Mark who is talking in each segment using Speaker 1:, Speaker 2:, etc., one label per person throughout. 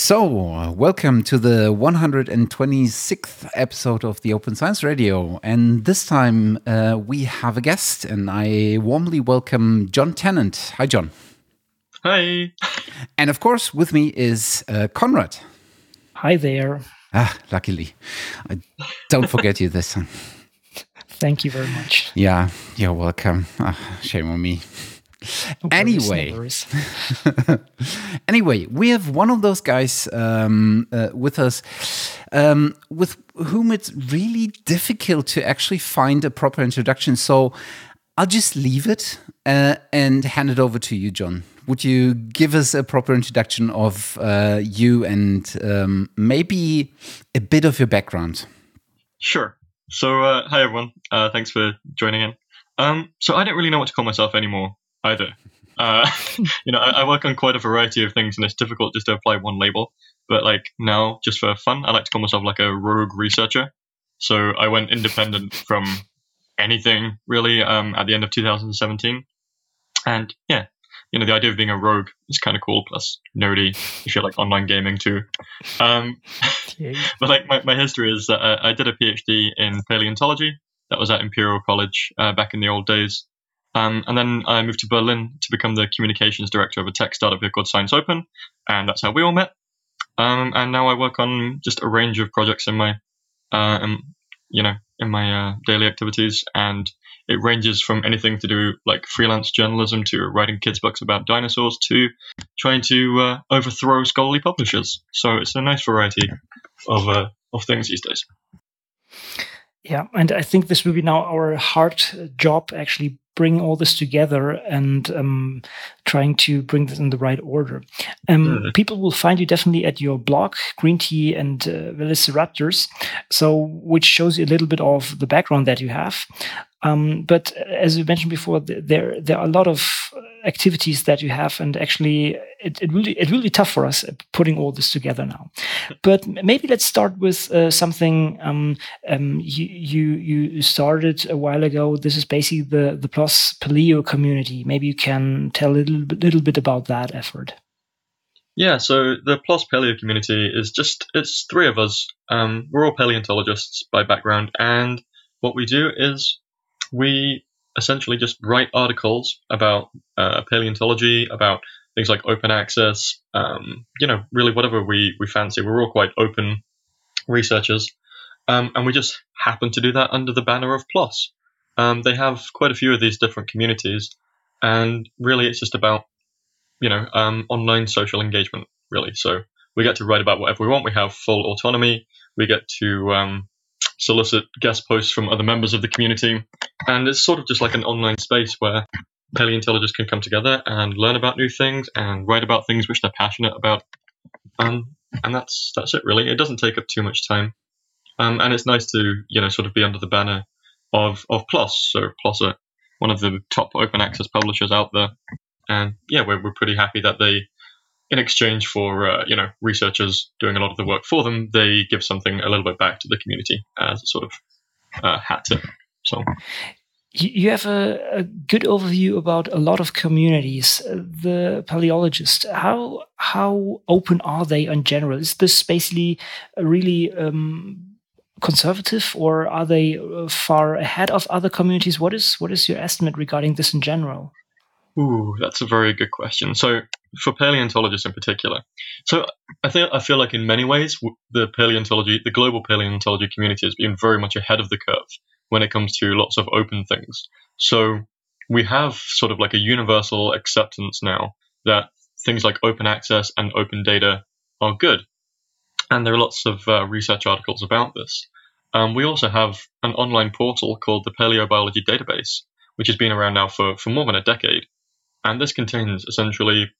Speaker 1: So, welcome to the 126th episode of the Open Science Radio. And this time uh, we have a guest, and I warmly welcome Jon Tennant. Hi, Jon.
Speaker 2: Hi.
Speaker 1: And of course, with me is uh, Konrad.
Speaker 3: Hi there.
Speaker 1: Ah, luckily. I don't forget you this time.
Speaker 3: Thank you very much.
Speaker 1: Yeah, you're welcome. Ah, shame on me.
Speaker 3: No
Speaker 1: anyway,
Speaker 3: worries.
Speaker 1: anyway, we have one of those guys um, uh, with us um, with whom it's really difficult to actually find a proper introduction. So I'll just leave it uh, and hand it over to you, Jon. Would you give us a proper introduction of uh, you and um, maybe a bit of your background?
Speaker 2: Sure. So, uh, hi everyone. Uh, thanks for joining in. Um, so, I don't really know what to call myself anymore either. Uh, you know, I, I, work on quite a variety of things, and it's difficult just to apply one label. But like now, just for fun, I like to call myself like a rogue researcher. So I went independent from anything really um, at the end of 2017, and yeah, you know, the idea of being a rogue is kind of cool. Plus nerdy if you like online gaming too. Um, but like my, my history is that I, I did a PhD in paleontology. That was at Imperial College uh, back in the old days. Um, and then I moved to Berlin to become the communications director of a tech startup here called Science Open, and that's how we all met. Um, and now I work on just a range of projects in my, uh, in, you know, in my uh, daily activities, and it ranges from anything to do like freelance journalism to writing kids books about dinosaurs to trying to uh, overthrow scholarly publishers. So it's a nice variety of uh, of things these days.
Speaker 3: Yeah, and I think this will be now our hard job actually bring all this together and um, trying to bring this in the right order. Um, mm. People will find you definitely at your blog, Green Tea and uh, Velociraptors, so which shows you a little bit of the background that you have. Um, but as you mentioned before, there there are a lot of activities that you have, and actually, it, it really it really tough for us putting all this together now. But maybe let's start with uh, something um, um, you, you you started a while ago. This is basically the the PLOS Paleo community. Maybe you can tell a little little bit about that effort.
Speaker 2: Yeah, so the PLOS Paleo community is just it's three of us. Um, we're all paleontologists by background, and what we do is we essentially just write articles about uh, paleontology, about things like open access, um, you know, really whatever we, we fancy. We're all quite open researchers. Um, and we just happen to do that under the banner of PLOS. Um, they have quite a few of these different communities, and really it's just about, you know, um, online social engagement, really. So we get to write about whatever we want. We have full autonomy. We get to um, solicit guest posts from other members of the community. And it's sort of just like an online space where paleontologists can come together and learn about new things and write about things which they're passionate about. Um, and that's that's it really. It doesn't take up too much time. Um, and it's nice to, you know, sort of be under the banner of, of PLOS. So PLOS are one of the top open access publishers out there. And yeah, we're, we're pretty happy that they in exchange for uh, you know researchers doing a lot of the work for them, they give something a little bit back to the community as a sort of uh, hat tip. So
Speaker 3: you have a, a, good overview about a lot of communities. The paleologists, how how open are they in general? Is this basically really um, conservative, or are they uh, far ahead of other communities? What is what is your estimate regarding this in general?
Speaker 2: Ooh, that's a very good question. So, for paleontologists in particular, so I think I feel like in many ways the paleontology, the global paleontology community has been very much ahead of the curve when it comes to lots of open things. So we have sort of like a universal acceptance now that things like open access and open data are good, and there are lots of uh, research articles about this. Um, we also have an online portal called the Paleobiology Database, which has been around now for, for more than a decade and this contains essentially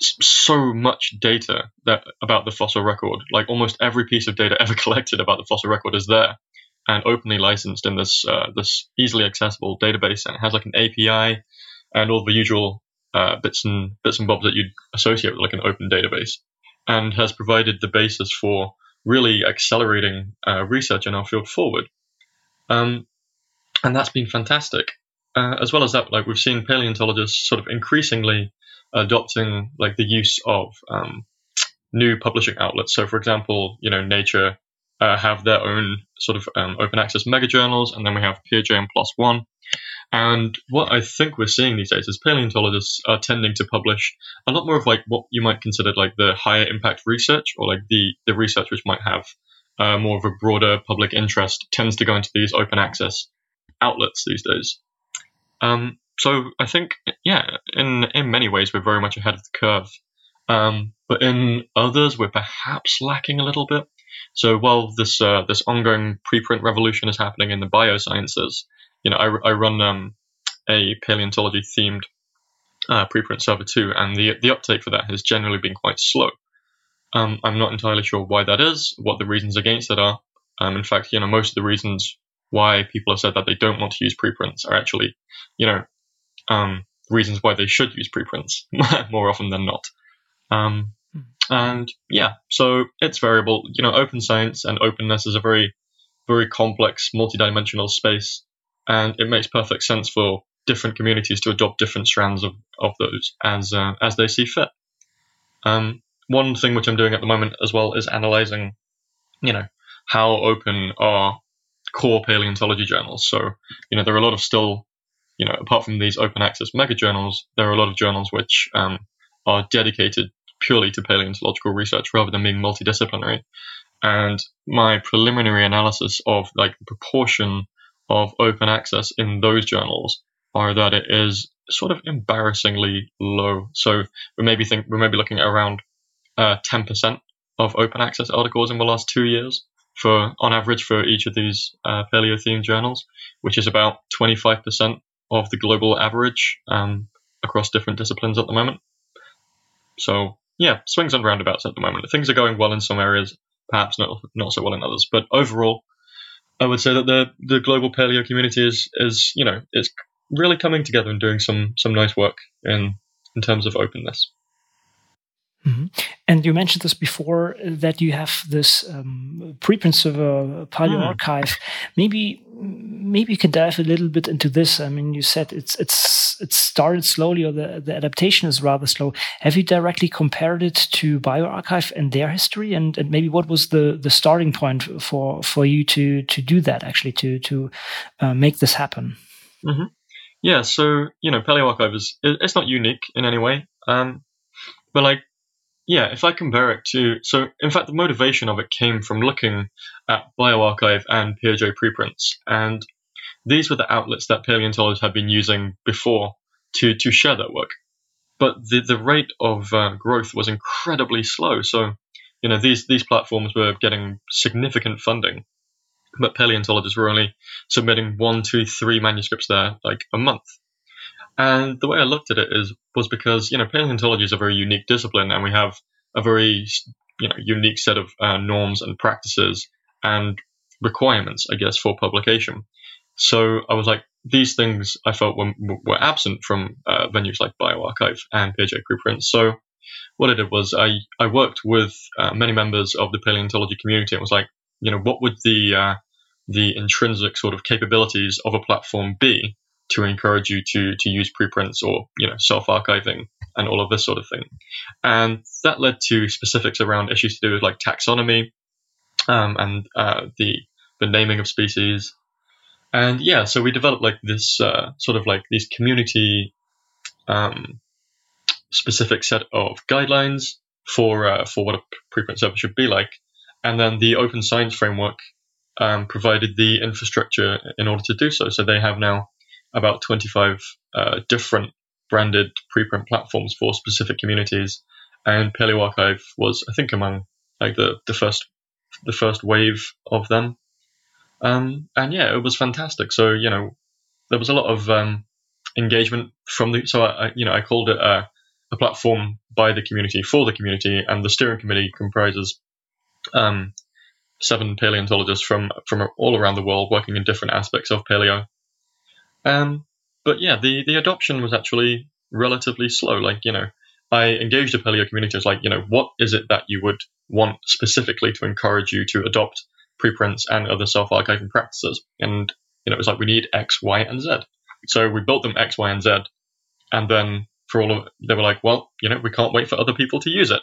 Speaker 2: so much data that about the fossil record. Like almost every piece of data ever collected about the fossil record is there and openly licensed in this uh, this easily accessible database, and it has like an API and all the usual uh, bits and bits and bobs that you'd associate with like an open database, and has provided the basis for really accelerating uh, research in our field forward. Um, and that's been fantastic uh, as well as that, like we've seen paleontologists sort of increasingly adopting like the use of um, new publishing outlets. So, for example, you know, Nature uh, have their own sort of um, open access mega journals, and then we have PeerJ and One. And what I think we're seeing these days is paleontologists are tending to publish a lot more of like what you might consider like the higher impact research, or like the the research which might have uh, more of a broader public interest, tends to go into these open access outlets these days. Um, so I think, yeah, in in many ways we're very much ahead of the curve, um, but in others we're perhaps lacking a little bit. So while this uh, this ongoing preprint revolution is happening in the biosciences, you know, I, I run um, a paleontology themed uh, preprint server too, and the the uptake for that has generally been quite slow. Um, I'm not entirely sure why that is, what the reasons against that are. Um, in fact, you know, most of the reasons why people have said that they don't want to use preprints are actually, you know, um, reasons why they should use preprints more often than not. Um, hmm. and yeah, so it's variable. You know, open science and openness is a very, very complex, multidimensional space, and it makes perfect sense for different communities to adopt different strands of, of those as uh, as they see fit. Um, one thing which I'm doing at the moment as well is analyzing, you know, how open are core paleontology journals. So, you know, there are a lot of still you know, apart from these open access mega journals, there are a lot of journals which um, are dedicated purely to paleontological research rather than being multidisciplinary. And my preliminary analysis of like the proportion of open access in those journals are that it is sort of embarrassingly low. So we maybe think we may be looking at around uh, 10% of open access articles in the last two years for on average for each of these uh, paleo themed journals, which is about 25% of the global average um, across different disciplines at the moment. So yeah, swings and roundabouts at the moment. Things are going well in some areas, perhaps not not so well in others. But overall, I would say that the the global paleo community is is you know is really coming together and doing some some nice work in in terms of openness.
Speaker 3: Mm-hmm. And you mentioned this before that you have this um, preprint server Paleo mm. archive. Maybe maybe you can dive a little bit into this. I mean, you said it's it's it started slowly, or the the adaptation is rather slow. Have you directly compared it to bioRxiv and their history, and, and maybe what was the the starting point for for you to to do that actually to to uh, make this happen?
Speaker 2: Mm-hmm. Yeah, so you know, paleoRxiv is it's not unique in any way, um, but like yeah, if I compare it to, so in fact, the motivation of it came from looking at bioRxiv and PeerJ preprints, and these were the outlets that paleontologists had been using before to to share their work. But the the rate of uh, growth was incredibly slow. So, you know, these these platforms were getting significant funding, but paleontologists were only submitting one, two, three manuscripts there like a month. And the way I looked at it is was because you know paleontology is a very unique discipline, and we have a very you know unique set of uh, norms and practices and requirements, I guess, for publication. So I was like, these things I felt were, were absent from uh, venues like bioRxiv and PeerJ preprints. So what I did was I, I worked with uh, many members of the paleontology community and was like, you know, what would the uh, the intrinsic sort of capabilities of a platform be to encourage you to to use preprints or you know self archiving and all of this sort of thing. And that led to specifics around issues to do with like taxonomy um, and uh, the the naming of species. And yeah, so we developed like this uh, sort of like these community um, specific set of guidelines for uh, for what a preprint server should be like. And then the open science framework um, provided the infrastructure in order to do so. So they have now about 25 uh, different branded preprint platforms for specific communities, and paleoRxiv was, I think, among like the, the first the first wave of them. Um, and yeah, it was fantastic. So you know, there was a lot of um, engagement from the. So I, you know, I called it a, a, platform by the community for the community, and the steering committee comprises um, seven paleontologists from from all around the world working in different aspects of paleo. Um, but yeah, the, the adoption was actually relatively slow. Like, you know, I engaged the paleo community. I was like, you know, what is it that you would want specifically to encourage you to adopt preprints and other self-archiving practices? And, you know, it was like, we need X, Y, and Z. So we built them X, Y, and Z. And then for all of they were like, well, you know, we can't wait for other people to use it.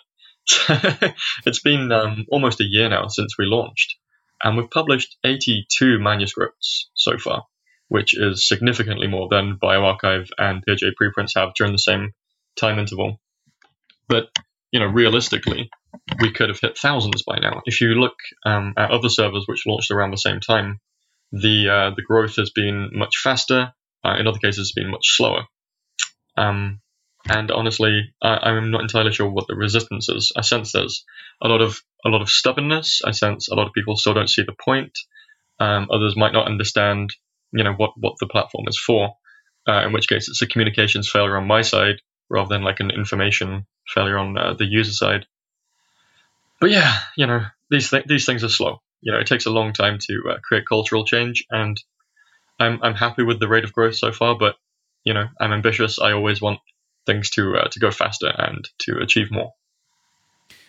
Speaker 2: it's been um, almost a year now since we launched, and we've published 82 manuscripts so far, which is significantly more than bioRxiv and PeerJ preprints have during the same time interval. But you know, realistically, we could have hit thousands by now. If you look um, at other servers which launched around the same time, the uh, the growth has been much faster. Uh, in other cases, it's been much slower. Um, and honestly, I, am not entirely sure what the resistance is. I sense there's a lot of a lot of stubbornness. I sense a lot of people still don't see the point. Um, others might not understand, you know, what what the platform is for. Uh, in which case, it's a communications failure on my side rather than like an information failure on uh, the user side. But yeah, you know, these th- these things are slow. You know, it takes a long time to uh, create cultural change, and I'm I'm happy with the rate of growth so far. But you know, I'm ambitious. I always want things to uh, to go faster and to achieve more.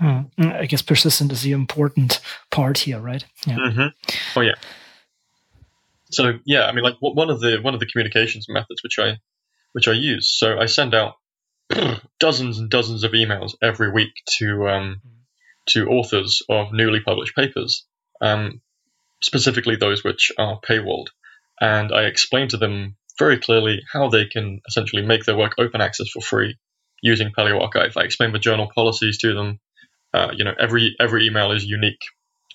Speaker 3: Mm, I guess persistent is the important part here, right?
Speaker 2: Yeah. Mm-hmm. Oh yeah. So yeah, I mean, like one of the one of the communications methods which I which I use. So I send out dozens and dozens of emails every week to um, to authors of newly published papers, um, specifically those which are paywalled, and I explain to them very clearly how they can essentially make their work open access for free using paleoRxiv. I explain the journal policies to them. Uh, you know, every every email is unique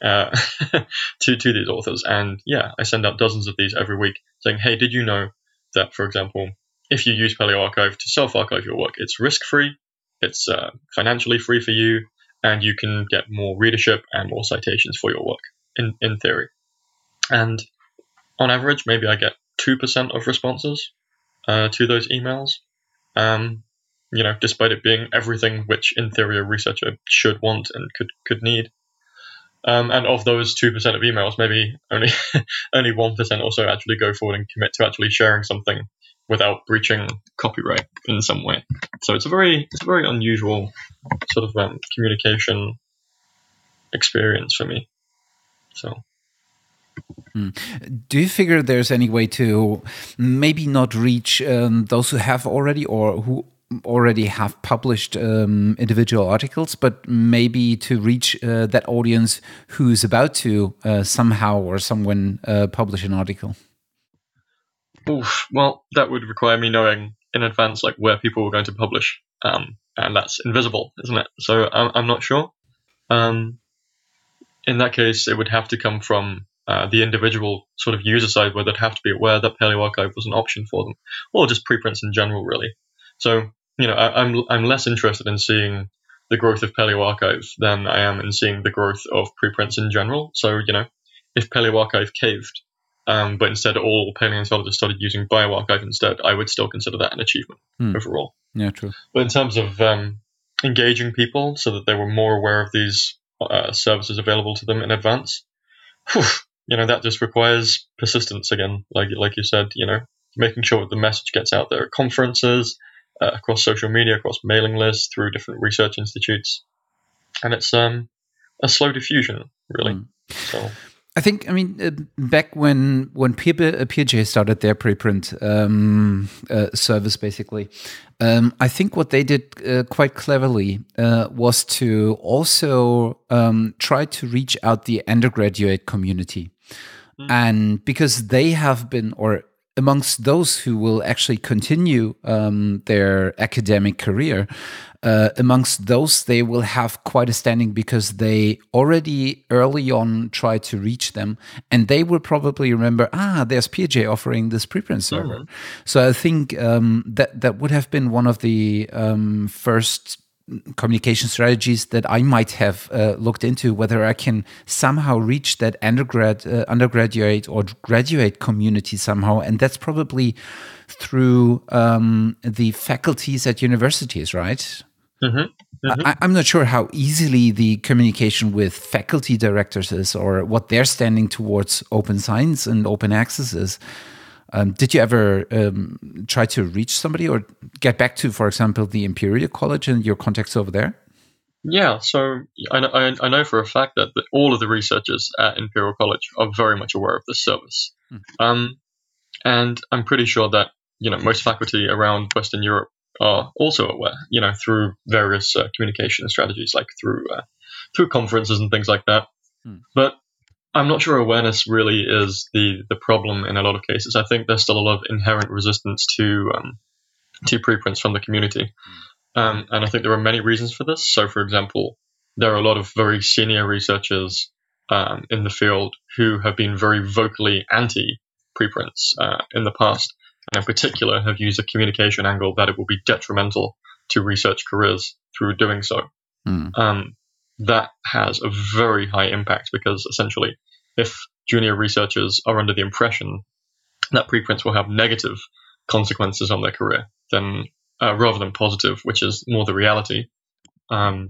Speaker 2: uh, to to these authors, and yeah, I send out dozens of these every week, saying, "Hey, did you know that, for example, if you use paleoRxiv to self-archive your work, it's risk-free, it's uh, financially free for you, and you can get more readership and more citations for your work in in theory. And on average, maybe I get 2% of responses uh, to those emails. Um, you know, despite it being everything which, in theory, a researcher should want and could could need. Um, and of those two percent of emails, maybe only only one percent or so actually go forward and commit to actually sharing something without breaching copyright in some way. So it's a very it's a very unusual sort of um, communication experience for me. So
Speaker 1: Hmm. Do you figure there's any way to maybe not reach um, those who have already or who already have published um, individual articles, but maybe to reach uh, that audience who's about to uh, somehow or someone uh, publish an article?
Speaker 2: Oof, well, that would require me knowing in advance like where people were going to publish, um, and that's invisible, isn't it? So I'm, I'm not sure. Um, in that case, it would have to come from uh, the individual sort of user side where they'd have to be aware that paleoRxiv was an option for them, or just preprints in general, really. So, you know, I, am I'm, I'm less interested in seeing the growth of paleoRxiv than I am in seeing the growth of preprints in general. So, you know, if paleoRxiv caved, um, but instead all paleontologists started using bioRxiv instead, I would still consider that an achievement hmm. overall.
Speaker 1: Yeah, true.
Speaker 2: But in terms of um, engaging people so that they were more aware of these uh, services available to them in advance, whew, you know that just requires persistence again, like like you said, you know, making sure that the message gets out there at conferences, uh, across social media, across mailing lists, through different research institutes, and it's um a slow diffusion really. Mm. So.
Speaker 1: I think, I mean, uh, back when when PeerJ uh, started their preprint um, uh, service, basically, um, I think what they did uh, quite cleverly uh, was to also um, try to reach out the undergraduate community. Mm. And because they have been, or amongst those who will actually continue um, their academic career, uh, amongst those, they will have quite a standing because they already early on tried to reach them, and they will probably remember, ah, there's PeerJ offering this preprint server. Mm -hmm. So I think um, that that would have been one of the um, first communication strategies that I might have uh, looked into whether I can somehow reach that undergrad uh, undergraduate or graduate community somehow and that's probably through um, the faculties at universities right mm-hmm. Mm-hmm. I, am not sure how easily the communication with faculty directors is or what they're standing towards open science and open access is um, did you ever um, try to reach somebody or get back to, for example, the Imperial College and your contacts over there?
Speaker 2: Yeah, so I know, I know for a fact that all of the researchers at Imperial College are very much aware of this service. Mm. Um, and I'm pretty sure that you know most faculty around Western Europe are also aware, you know, through various uh, communication strategies, like through uh, through conferences and things like that. Hmm. But I'm not sure awareness really is the the problem in a lot of cases. I think there's still a lot of inherent resistance to um, to preprints from the community, hmm. um, and I think there are many reasons for this. So, for example, there are a lot of very senior researchers um, in the field who have been very vocally anti preprints uh, in the past, and in particular have used a communication angle that it will be detrimental to research careers through doing so. Mm. Um, that has a very high impact because essentially, if junior researchers are under the impression that preprints will have negative consequences on their career, then uh, rather than positive, which is more the reality, um,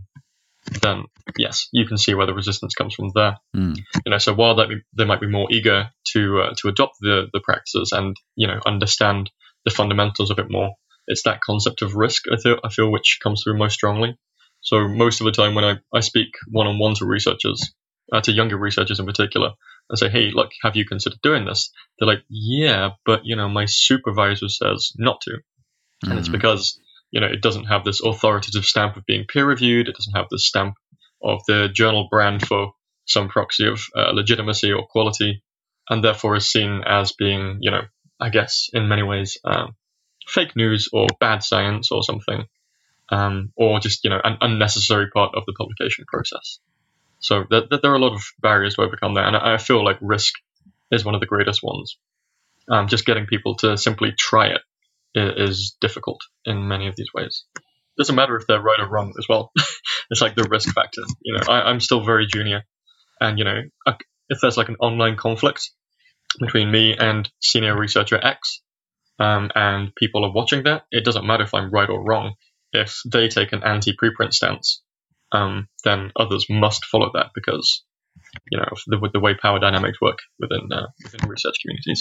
Speaker 2: then yes, you can see where the resistance comes from there. Mm. You know, so while be, they might be more eager to uh, to adopt the the practices and you know understand the fundamentals of it more, it's that concept of risk I feel I feel which comes through most strongly. So most of the time when I, I speak one on one to researchers, uh, to younger researchers in particular, and say, hey, look, have you considered doing this? They're like, yeah, but you know, my supervisor says not to, mm-hmm. and it's hmm. because you know, it doesn't have this authoritative stamp of being peer reviewed. It doesn't have this stamp of the journal brand for some proxy of uh, legitimacy or quality, and therefore is seen as being, you know, I guess in many ways, um, fake news or bad science or something, um, or just you know an unnecessary part of the publication process. So th- th- there are a lot of barriers to overcome there, and I feel like risk is one of the greatest ones. Um, just getting people to simply try it is difficult in many of these ways. It doesn't matter if they're right or wrong as well. it's like the risk factor. You know, I, am still very junior, and you know, if there's like an online conflict between me and senior researcher X, um, and people are watching that, it doesn't matter if I'm right or wrong. If they take an anti-preprint stance, um, then others must follow that because you know the, the way power dynamics work within uh, within research communities.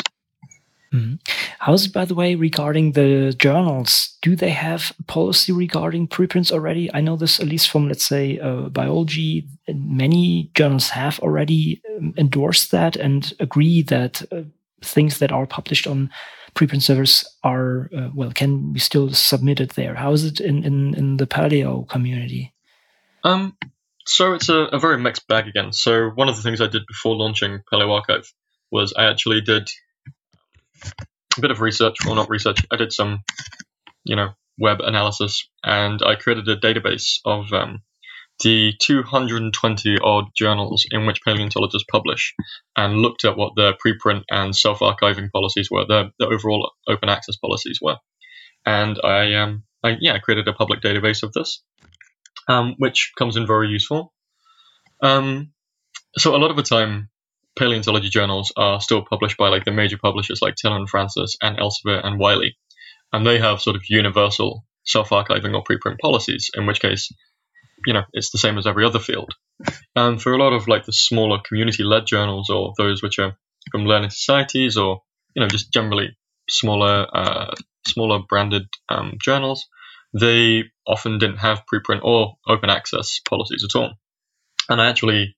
Speaker 3: Mm. How's by the way, regarding the journals? Do they have policy regarding preprints already? I know this at least from, let's say, uh, biology. Many journals have already um, endorsed that and agree that uh, things that are published on preprint servers are, uh, well, can be still submitted there. How is it in, in, in the Paleo community?
Speaker 2: Um, so it's a, a very mixed bag again. So one of the things I did before launching paleoRxiv was I actually did a bit of research, or not research. I did some, you know, web analysis, and I created a database of um, the 220 odd journals in which paleontologists publish, and looked at what their preprint and self-archiving policies were, their, their overall open access policies were, and I um, I, yeah, created a public database of this, um, which comes in very useful. Um, so a lot of the time, paleontology journals are still published by like the major publishers like Taylor and Francis and Elsevier and Wiley, and they have sort of universal self-archiving or preprint policies. In which case, you know, it's the same as every other field. And for a lot of like the smaller community-led journals or those which are from learning societies or you know just generally smaller uh, smaller branded um, journals, they often didn't have preprint or open access policies at all. And I actually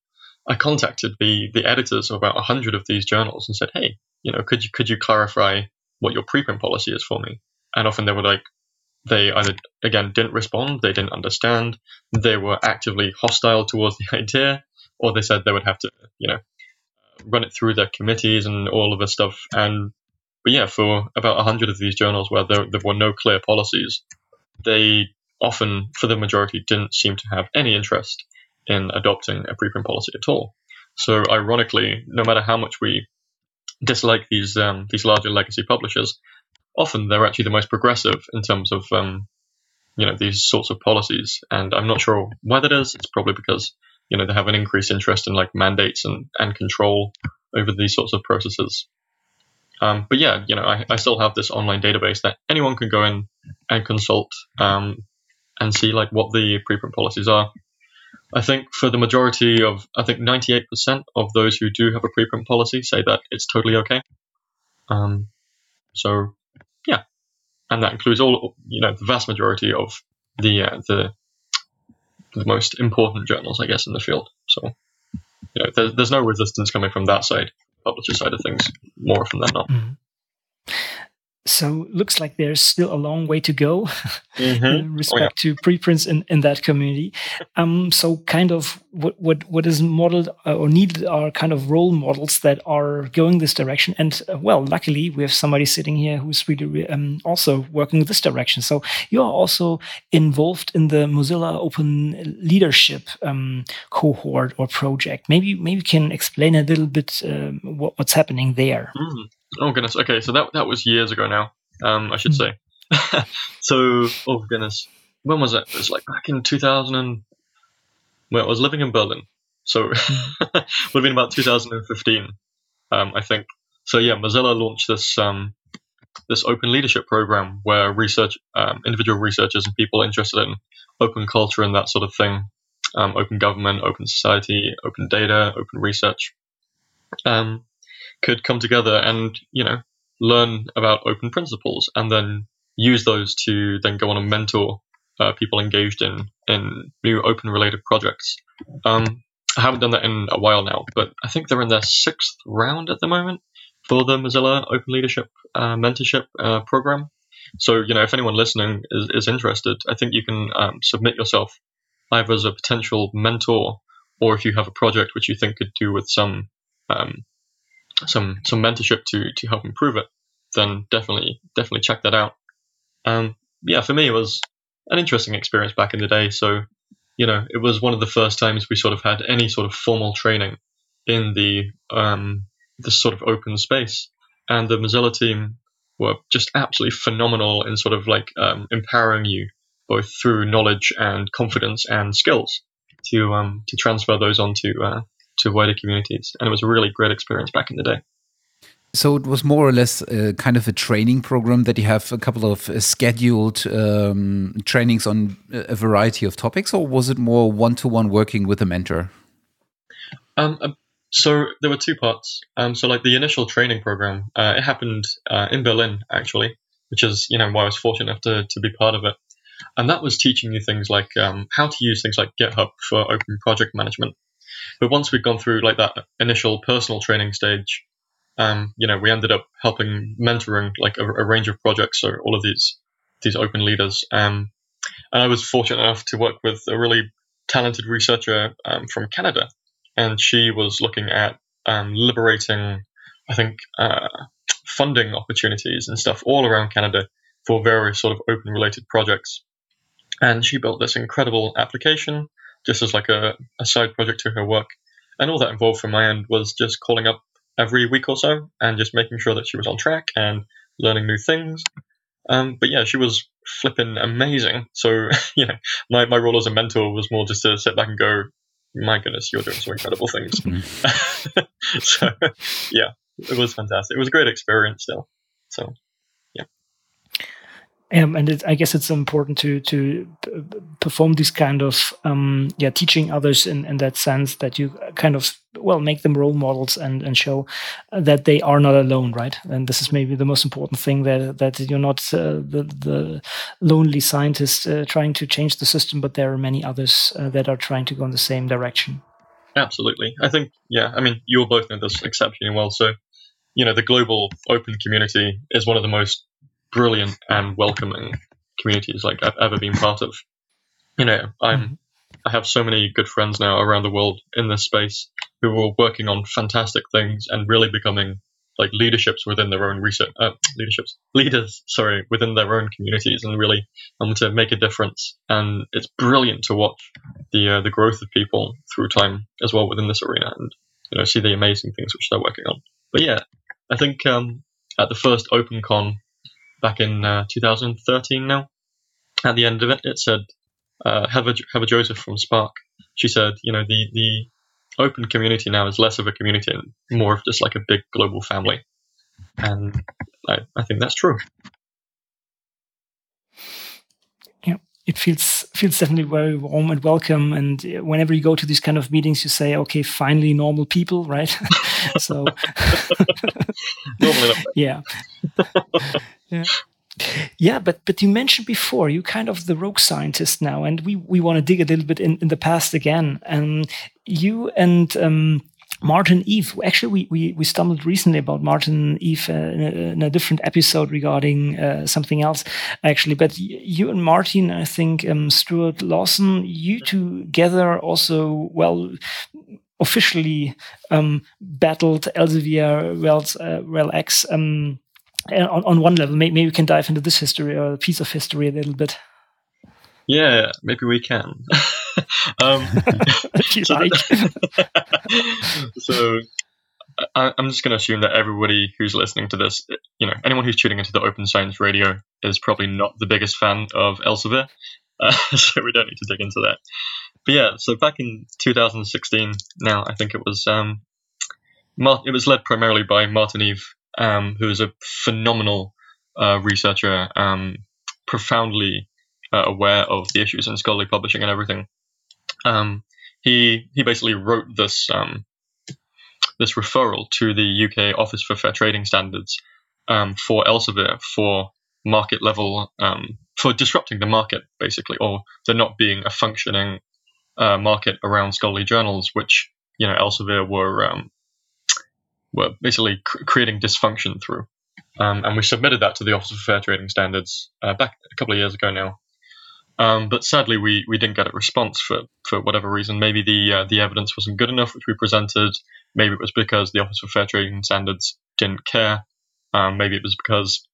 Speaker 2: I contacted the the editors of about hundred of these journals and said, "Hey, you know, could you could you clarify what your preprint policy is for me?" And often they were like, they either again didn't respond, they didn't understand, they were actively hostile towards the idea, or they said they would have to, you know, run it through their committees and all of this stuff. And but yeah, for about hundred of these journals where there, there were no clear policies, they often, for the majority, didn't seem to have any interest in adopting a preprint policy at all. So ironically, no matter how much we dislike these um, these larger legacy publishers, often they're actually the most progressive in terms of um, you know these sorts of policies. And I'm not sure why that is. It's probably because you know they have an increased interest in like mandates and, and control over these sorts of processes. Um, but yeah, you know, I, I still have this online database that anyone can go in and consult um, and see like what the preprint policies are. I think for the majority of, I think 98% of those who do have a preprint policy say that it's totally okay. Um, so, and that includes all, you know, the vast majority of the uh, the the most important journals, I guess, in the field. So, you know, there's, there's no resistance coming from that side, publisher side of things, more often than not. Mm-hmm.
Speaker 3: So looks like there's still a long way to go mm-hmm. in respect oh, yeah. to preprints in, in that community. Um, so kind of what, what, what is modeled uh, or needed are kind of role models that are going this direction. And uh, well, luckily we have somebody sitting here who's really um, also working this direction. So you are also involved in the Mozilla Open Leadership um, cohort or project. Maybe maybe you can explain a little bit um, what, what's happening there.
Speaker 2: Mm. Oh goodness. Okay, so that that was years ago now. Um, I should mm. say. so, oh goodness, when was it? It was like back in 2000. And, well, I was living in Berlin, so hmm. would have been about 2015, um, I think. So yeah, Mozilla launched this um, this open leadership program where research, um, individual researchers and people interested in open culture and that sort of thing, um, open government, open society, open data, open research, um, could come together and you know learn about open principles and then use those to then go on and mentor uh, people engaged in in new open related projects. Um, I haven't done that in a while now, but I think they're in their sixth round at the moment for the Mozilla Open Leadership uh, Mentorship uh, Program. So, you know, if anyone listening is, is interested, I think you can um, submit yourself either as a potential mentor or if you have a project which you think could do with some um, some some mentorship to to help improve it, then definitely definitely check that out. Um, yeah, for me it was an interesting experience back in the day. So you know, it was one of the first times we sort of had any sort of formal training in the um, this sort of open space, and the Mozilla team were just absolutely phenomenal in sort of like um, empowering you both through knowledge and confidence and skills to um, to transfer those onto uh, to wider communities. And it was a really great experience back in the day.
Speaker 1: So it was more or less uh, kind of a training program that you have a couple of uh, scheduled um, trainings on a variety of topics, or was it more one to one working with a mentor?
Speaker 2: Um, uh, so there were two parts. Um, so like the initial training program, uh, it happened uh, in Berlin actually, which is you know why I was fortunate enough to, to be part of it, and that was teaching you things like um, how to use things like GitHub for open project management. But once we'd gone through like that initial personal training stage, um, you know, we ended up helping mentoring like a, a, range of projects. So all of these these open leaders. Um, and I was fortunate enough to work with a really talented researcher um, from Canada, and she was looking at um, liberating, I think, uh, funding opportunities and stuff all around Canada for various sort of open related projects. And she built this incredible application just as like a, a side project to her work. And all that involved from my end was just calling up every week or so and just making sure that she was on track and learning new things. Um, but yeah, she was flipping amazing. So, you know, my, my role as a mentor was more just to sit back and go, my goodness, you're doing some incredible things. Mm. so, yeah, it was fantastic. It was a great experience still. So,
Speaker 3: um, and it, I guess it's important to to perform this kind of um, yeah teaching others in, in that sense that you kind of well make them role models and and show that they are not alone, right? And this is maybe the most important thing that that you're not uh, the the lonely scientist uh, trying to change the system, but there are many others uh, that are trying to go in the same direction.
Speaker 2: Absolutely, I think yeah. I mean, you both know this exceptionally well, so you know the global open community is one of the most brilliant and welcoming communities like I've ever been part of. You know, I'm mm-hmm. I have so many good friends now around the world in this space who are working on fantastic things and really becoming like leaderships within their own research uh, leaderships leaders sorry within their own communities and really um, to make a difference and it's brilliant to watch the uh, the growth of people through time as well within this arena and you know see the amazing things which they're working on but yeah I think um, at the first OpenCon back in uh, 2013 now. At the end of it, it said, uh, Heather, Heather Joseph from SPARC, she said, you know, the, the open community now is less of a community and more of just like a big global family. And I, I think that's true.
Speaker 3: Yeah, it feels feels definitely very warm and welcome. And whenever you go to these kind of meetings, you say, "Okay, finally, normal people," right? so, yeah, yeah. Yeah, but but you mentioned before you kind of the rogue scientist now, and we we want to dig a little bit in, in the past again. And you and um, Martin Eve. Actually, we, we, we stumbled recently about Martin Eve uh, in, a, in, a, different episode regarding uh, something else, actually. But you and Martin, I think, um, Stuart Lawson, you together also, well, officially um, battled Elsevier Rel, uh, X um, on, on one level. Maybe, maybe we can dive into this history or a piece of history a little bit.
Speaker 2: Yeah, maybe we can. um, so, like. so I, am just going to assume that everybody who's listening to this, you know, anyone who's tuning into the Open Science Radio is probably not the biggest fan of Elsevier, uh, so we don't need to dig into that. But yeah, so back in 2016, now I think it was, um, it was led primarily by Martin Eve, um, who is a phenomenal uh, researcher, um, profoundly uh, aware of the issues in scholarly publishing and everything. Um, he he basically wrote this um, this referral to the UK Office for Fair Trading Standards um, for Elsevier for market level um, for disrupting the market basically, or there not being a functioning uh, market around scholarly journals, which you know Elsevier were um, were basically cr- creating dysfunction through. Um, and we submitted that to the Office of Fair Trading Standards uh, back a couple of years ago now. Um, but sadly, we, we didn't get a response for, for whatever reason. Maybe the uh, the evidence wasn't good enough, which we presented. Maybe it was because the Office of Fair Trading Standards didn't care. Um, maybe it was because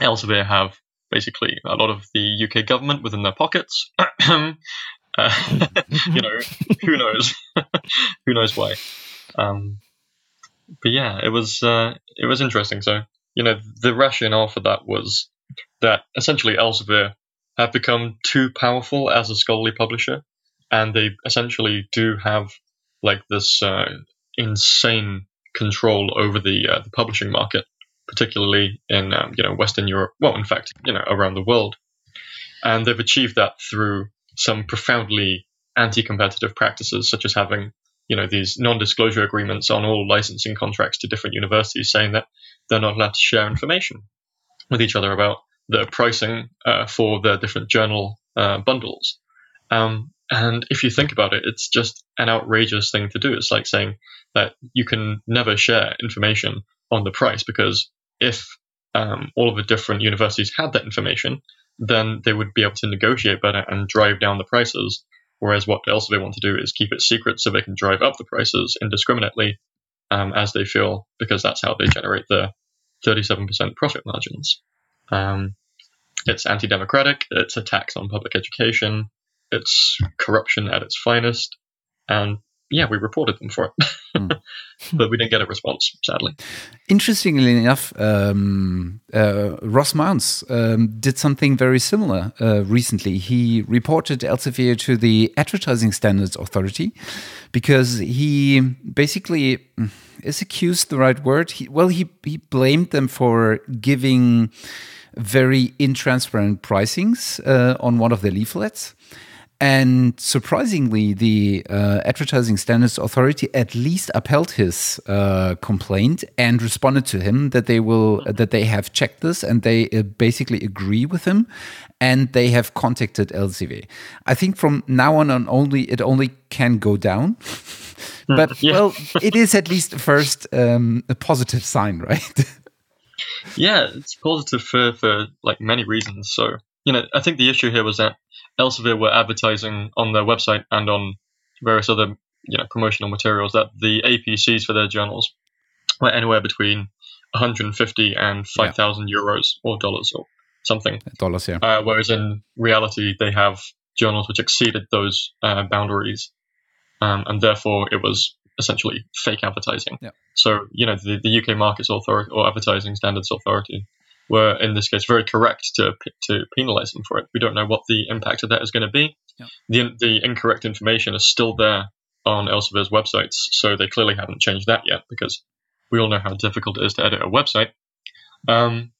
Speaker 2: Elsevier have basically a lot of the UK government within their pockets. uh, you know, who knows? who knows why? Um, but yeah, it was uh, it was interesting. So you know, the rationale for that was that essentially Elsevier have become too powerful as a scholarly publisher, and they essentially do have like this uh, insane control over the uh, the publishing market, particularly in um, you know Western Europe. Well, in fact, you know around the world, and they've achieved that through some profoundly anti-competitive practices, such as having you know these non-disclosure agreements on all licensing contracts to different universities, saying that they're not allowed to share information with each other about the pricing uh, for the different journal uh, bundles. Um, and if you think about it, it's just an outrageous thing to do. It's like saying that you can never share information on the price because if um, all of the different universities had that information, then they would be able to negotiate better and drive down the prices. Whereas what else they want to do is keep it secret so they can drive up the prices indiscriminately um, as they feel, because that's how they generate the 37% profit margins. Um, it's anti democratic, it's a tax on public education, it's corruption at its finest. And yeah, we reported them for it, mm. but we didn't get a response, sadly.
Speaker 1: Interestingly enough, um, uh, Ross Mounce um, did something very similar uh, recently. He reported Elsevier to the Advertising Standards Authority because he basically mm, is accused the right word. He, well, he he blamed them for giving very intransparent pricings uh, on one of the leaflets. And surprisingly, the uh, Advertising Standards Authority at least upheld his uh, complaint and responded to him that they will that they have checked this and they uh, basically agree with him, and they have contacted Elsevier. I think from now on, on only it only can go down. but yeah. well, it is at least first um, a positive sign, right?
Speaker 2: yeah, it's positive for, for like many reasons. So, you know, I think the issue here was that Elsevier were advertising on their website and on various other, you know, promotional materials that the APCs for their journals were anywhere between 150 and 5,000 yeah. euros or dollars or something.
Speaker 1: Dollars, yeah.
Speaker 2: Uh, whereas in reality, they have journals which exceeded those uh, boundaries. Um, and therefore, it was essentially fake advertising.
Speaker 1: Yeah.
Speaker 2: So, you know, the, the UK Markets Authority or Advertising Standards Authority were, in this case, very correct to, to penalize them for it. We don't know what the impact of that is going to be. Yeah. The, the incorrect information is still there on Elsevier's websites, so they clearly haven't changed that yet because we all know how difficult it is to edit a website. Um,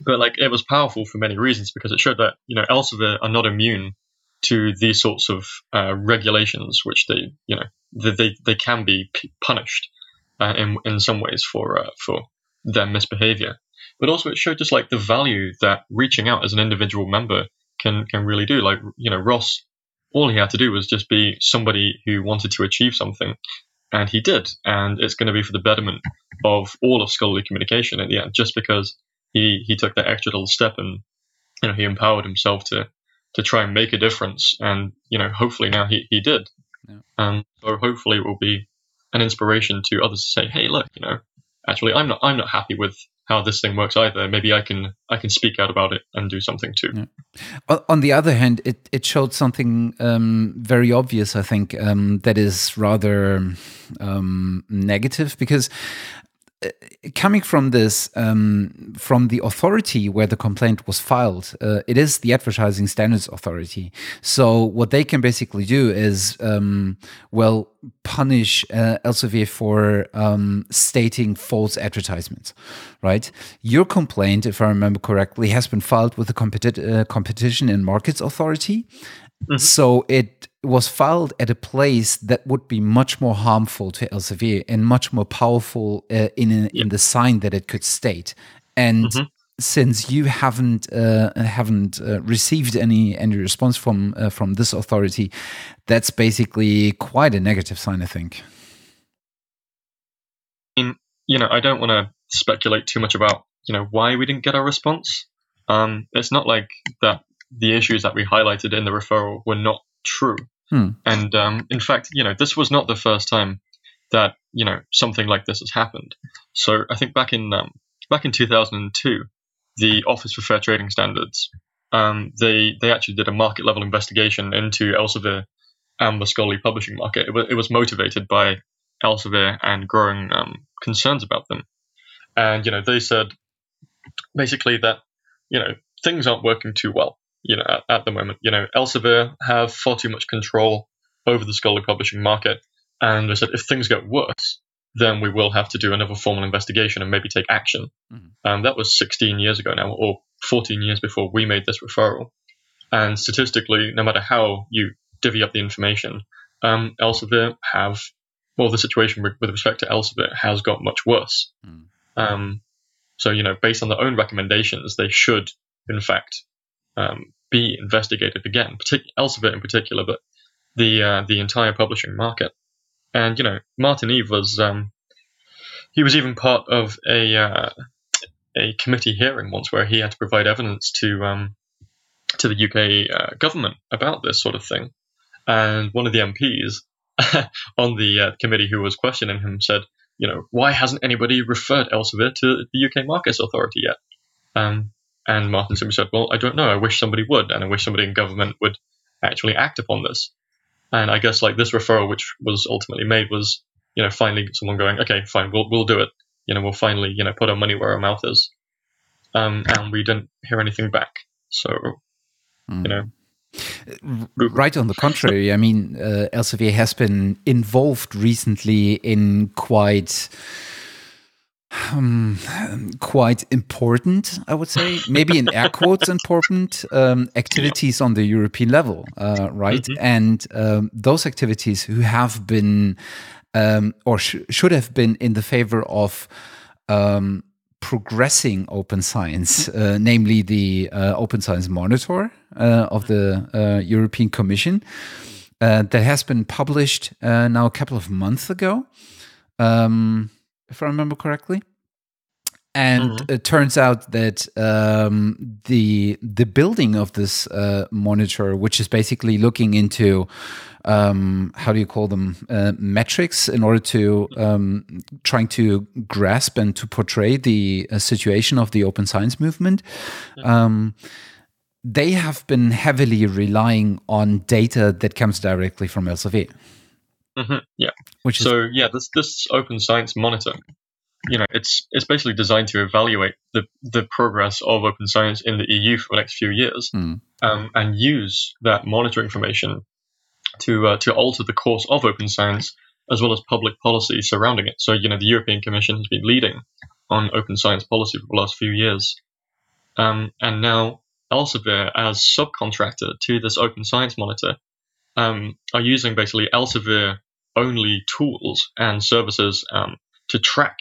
Speaker 2: but like it was powerful for many reasons because it showed that you know Elsevier are not immune to these sorts of uh, regulations, which they, you know, they they can be p- punished uh, in in some ways for uh, for their misbehavior. But also, it showed just like the value that reaching out as an individual member can can really do. Like you know, Ross, all he had to do was just be somebody who wanted to achieve something, and he did, and it's going to be for the betterment of all of scholarly communication in the end, just because he he took that extra little step and you know he empowered himself to to try and make a difference, and you know hopefully now he he did, yeah. and so hopefully it will be an inspiration to others to say, hey, look, you know, actually I'm not I'm not happy with how this thing works either. Maybe I can I can speak out about it and do something too.
Speaker 1: Yeah. On the other hand, it it showed something um, very obvious. I think um, that is rather um, negative because coming from this um, from the authority where the complaint was filed uh, it is the advertising standards authority. So what they can basically do is um, well punish uh, elsevier for um, stating false advertisements right? Your complaint if i remember correctly has been filed with the competi- uh, competition and markets authority. Mm-hmm. So it was filed at a place that would be much more harmful to Elsevier and much more powerful uh, in a, in the sign that it could state. And mm-hmm. since you haven't uh, haven't uh, received any any response from uh, from this authority, that's basically quite a negative sign, I think.
Speaker 2: In you know, I don't want to speculate too much about you know why we didn't get our response. Um, it's not like that the issues that we highlighted in the referral were not true. Hmm. And um, in fact, you know, this was not the first time that you know something like this has happened. So I think back in um, back in 2002, the Office for Fair Trading Standards um, they they actually did a market level investigation into Elsevier and the scholarly publishing market. It was, it was motivated by Elsevier and growing um, concerns about them. And you know they said basically that you know things aren't working too well you know, at, at the moment. You know, Elsevier have far too much control over the scholarly publishing market, and they said if things get worse, then we will have to do another formal investigation and maybe take action. Mm-hmm. And that was 16 years ago now, or 14 years before we made this referral. And statistically, no matter how you divvy up the information, um, Elsevier have, well, the situation with, with respect to Elsevier has got much worse. Mm. Um, so, you know, based on their own recommendations, they should, in fact, um, be investigated again, partic- Elsevier in particular, but the uh, the entire publishing market. And you know, Martin Eve was um, he was even part of a uh, a committee hearing once where he had to provide evidence to um, to the UK uh, government about this sort of thing. And one of the MPs on the uh, committee who was questioning him said, you know, why hasn't anybody referred Elsevier to the UK Markets Authority yet? Um, and Martin simply said, Well, I don't know. I wish somebody would, and I wish somebody in government would actually act upon this. And I guess like this referral, which was ultimately made, was you know finally someone going, okay, fine, we'll we'll do it. You know, we'll finally you know put our money where our mouth is. Um, and we didn't hear anything back. So mm. you know.
Speaker 1: Right on the contrary, I mean, uh, Elsevier has been involved recently in quite um, quite important, I would say, maybe in air quotes, important um, activities on the European level, uh, right? Mm-hmm. And um, those activities who have been um, or sh- should have been in the favor of um, progressing open science, uh, namely the uh, Open Science Monitor uh, of the uh, European Commission. Uh, that has been published now a couple of months ago. Um, if I remember correctly. And mm-hmm. it turns out that um, the the building of this uh, monitor, which is basically looking into um, how do you call them uh, metrics in order to um, trying to grasp and to portray the uh, situation of the open science movement. Um, they have been heavily relying on data that comes directly from Elsevier.
Speaker 2: Mm-hmm. Yeah. Which so is- yeah, this this open science monitor, you know, it's it's basically designed to evaluate the the progress of open science in the EU for the next few years, mm. um, and use that monitor information to uh, to alter the course of open science as well as public policy surrounding it. So you know, the European Commission has been leading on open science policy for the last few years, um, and now Elsevier as subcontractor to this open science monitor um, are using basically Elsevier only tools and services um, to track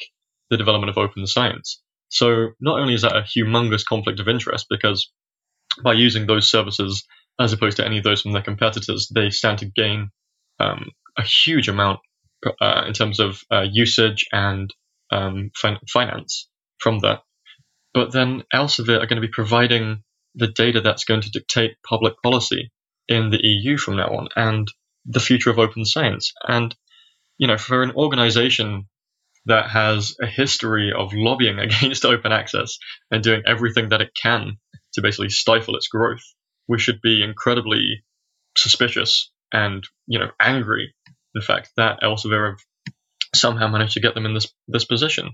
Speaker 2: the development of open science. So not only is that a humongous conflict of interest because by using those services as opposed to any of those from their competitors, they stand to gain um, a huge amount uh, in terms of uh, usage and um, fin- finance from that. But then Elsevier are going to be providing the data that's going to dictate public policy in the EU from now on and the future of open science. And, you know, for an organization that has a history of lobbying against open access and doing everything that it can to basically stifle its growth, we should be incredibly suspicious and, you know, angry, in fact, that Elsevier somehow managed to get them in this, this position.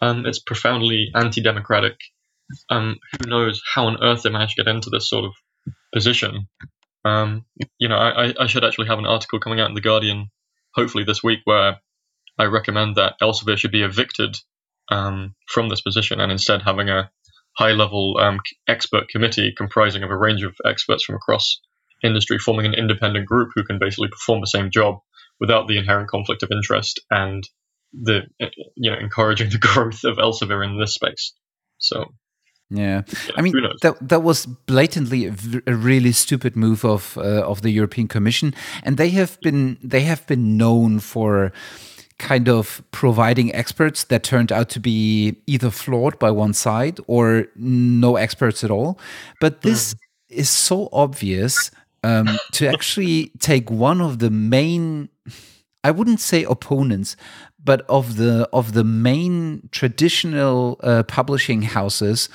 Speaker 2: Um, it's profoundly anti-democratic. Um, who knows how on earth they managed to get into this sort of position? Um, you know, I, I should actually have an article coming out in the Guardian, hopefully this week, where I recommend that Elsevier should be evicted um, from this position and instead having a high-level um, expert committee comprising of a range of experts from across industry, forming an independent group who can basically perform the same job without the inherent conflict of interest and the you know encouraging the growth of Elsevier in this space. So
Speaker 1: yeah. I mean that that was blatantly a, a really stupid move of uh, of the European Commission, and they have been they have been known for kind of providing experts that turned out to be either flawed by one side or no experts at all. But this mm. is so obvious um, to actually take one of the main I wouldn't say opponents, but of the of the main traditional uh, publishing houses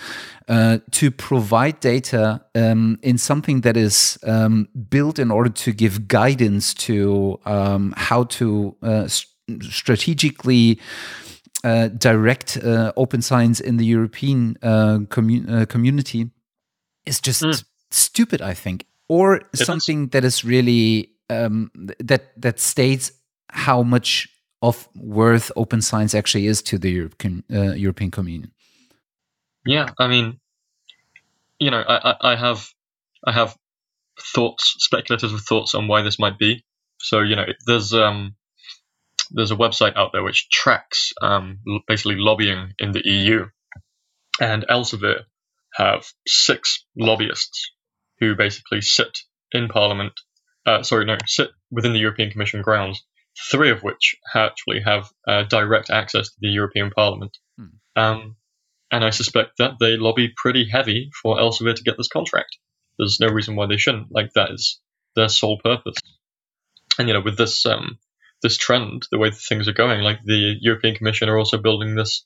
Speaker 1: uh, to provide data um, in something that is um, built in order to give guidance to um, how to uh, strategically uh, direct uh, open science in the European uh, commu community is just mm. stupid, I think, or it something is. that is really um, that that states how much of worth open science actually is to the European uh, European Communion.
Speaker 2: Yeah, I mean, you know, I, I, have I have thoughts, speculative thoughts on why this might be. So you know, there's um, there's a website out there which tracks um, basically lobbying in the EU, and Elsevier have six lobbyists who basically sit in Parliament. Uh, sorry, no, sit within the European Commission grounds three of which actually have uh, direct access to the European Parliament. Hmm. Um, and I suspect that they lobby pretty heavy for Elsevier to get this contract. There's no reason why they shouldn't. Like that is their sole purpose. And you know, with this um, this trend, the way things are going, like the European Commission are also building this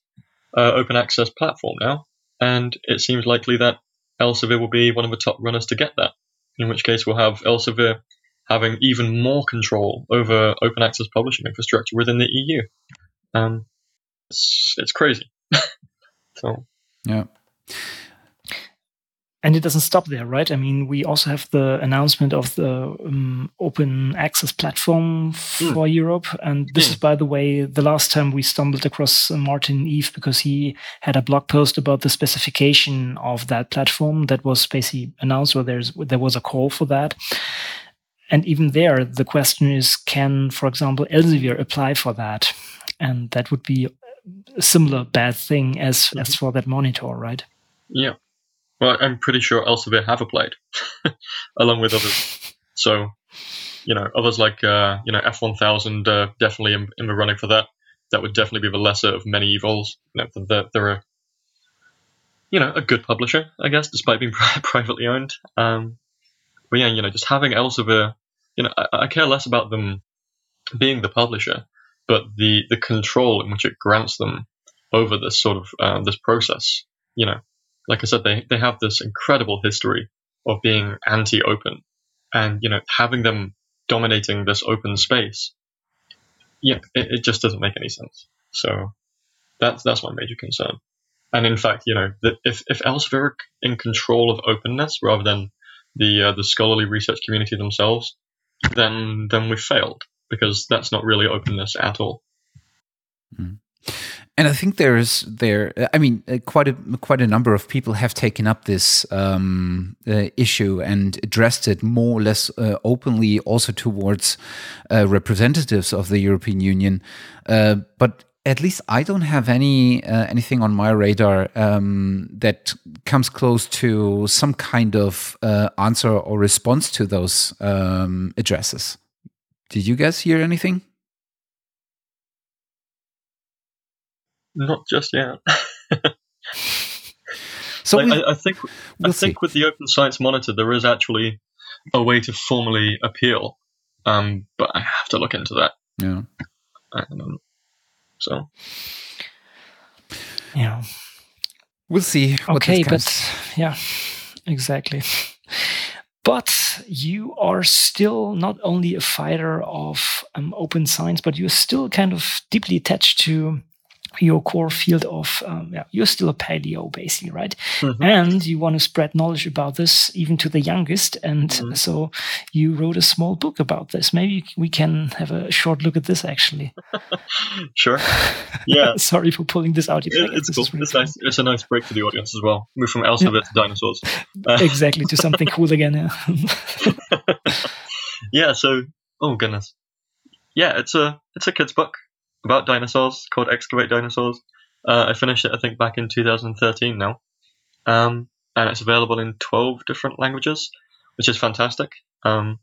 Speaker 2: uh, open access platform now, and it seems likely that Elsevier will be one of the top runners to get that. In which case, we'll have Elsevier having even more control over open access publishing infrastructure within the EU. Um, it's it's crazy. so
Speaker 1: yeah.
Speaker 3: And it doesn't stop there, right? I mean, we also have the announcement of the um, open access platform for mm. Europe. And this mm. is, by the way, the last time we stumbled across Martin Eve because he had a blog post about the specification of that platform that was basically announced where there's, there was a call for that. And even there, the question is can, for example, Elsevier apply for that? And that would be a similar bad thing as, mm-hmm. as for that monitor, right?
Speaker 2: Yeah. Well, I'm pretty sure Elsevier have applied along with others. So, you know, others like, uh, you know, F1000 uh, definitely in, in, the running for that. That would definitely be the lesser of many evils. You know, they're, they're a, you know, a good publisher, I guess, despite being privately owned. Um, but yeah, you know, just having Elsevier you know, I, I, care less about them being the publisher, but the the control in which it grants them over this sort of uh, this process. You know, like I said, they they have this incredible history of being anti-open, and you know, having them dominating this open space, yeah, it, it just doesn't make any sense. So that's that's my major concern. And in fact, you know, if if Elsevier in control of openness rather than the uh, the scholarly research community themselves, then then we've failed because that's not really openness at all.
Speaker 1: Mm. And I think there's there. I mean, uh, quite a quite a number of people have taken up this um, uh, issue and addressed it more or less uh, openly, also towards uh, representatives of the European Union. Uh, but at least I don't have any uh, anything on my radar um, that comes close to some kind of uh, answer or response to those um, addresses. Did you guys hear anything?
Speaker 2: Not just yet.
Speaker 1: so
Speaker 2: like, I, I think
Speaker 1: we'll
Speaker 2: I think
Speaker 1: see.
Speaker 2: with the Open Science Monitor, there is actually a way to formally appeal, um, but I have to look into that.
Speaker 1: yeah.
Speaker 2: So
Speaker 3: Yeah.
Speaker 1: We'll see.
Speaker 3: Okay, but yeah, exactly. But you are still not only a fighter of um, open science, but you're still kind of deeply attached to your core field of um, yeah, you're still a paleo basically right
Speaker 2: Mhm.
Speaker 3: and you want to spread knowledge about this even to the youngest and
Speaker 2: Mhm.
Speaker 3: so you wrote a small book about this maybe we can have a short look at this actually
Speaker 2: sure, yeah,
Speaker 3: sorry for pulling this out
Speaker 2: it, it's
Speaker 3: This
Speaker 2: cool.
Speaker 3: really
Speaker 2: It's nice. It's a nice break for the audience as well. Move from alphabet to dinosaurs.
Speaker 3: Exactly to something cool again yeah
Speaker 2: yeah. So, oh goodness, yeah. It's a it's a kids book about dinosaurs called Excavate Dinosaurs. Uh, I finished it, I think, back in 2013 now, um, and it's available in 12 different languages, which is fantastic. Um,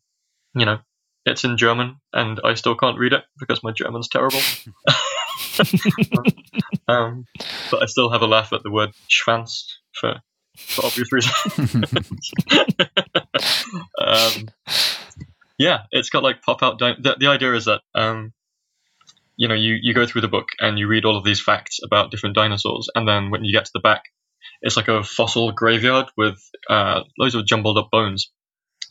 Speaker 2: you know, it's in German, and I still can't read it because my German's terrible. um, but I still have a laugh at the word Schwanz for for obvious reasons. um, yeah, it's got like pop out. Di- the, the idea is that um, you know you you go through the book and you read all of these facts about different dinosaurs, and then when you get to the back, it's like a fossil graveyard with uh, loads of jumbled up bones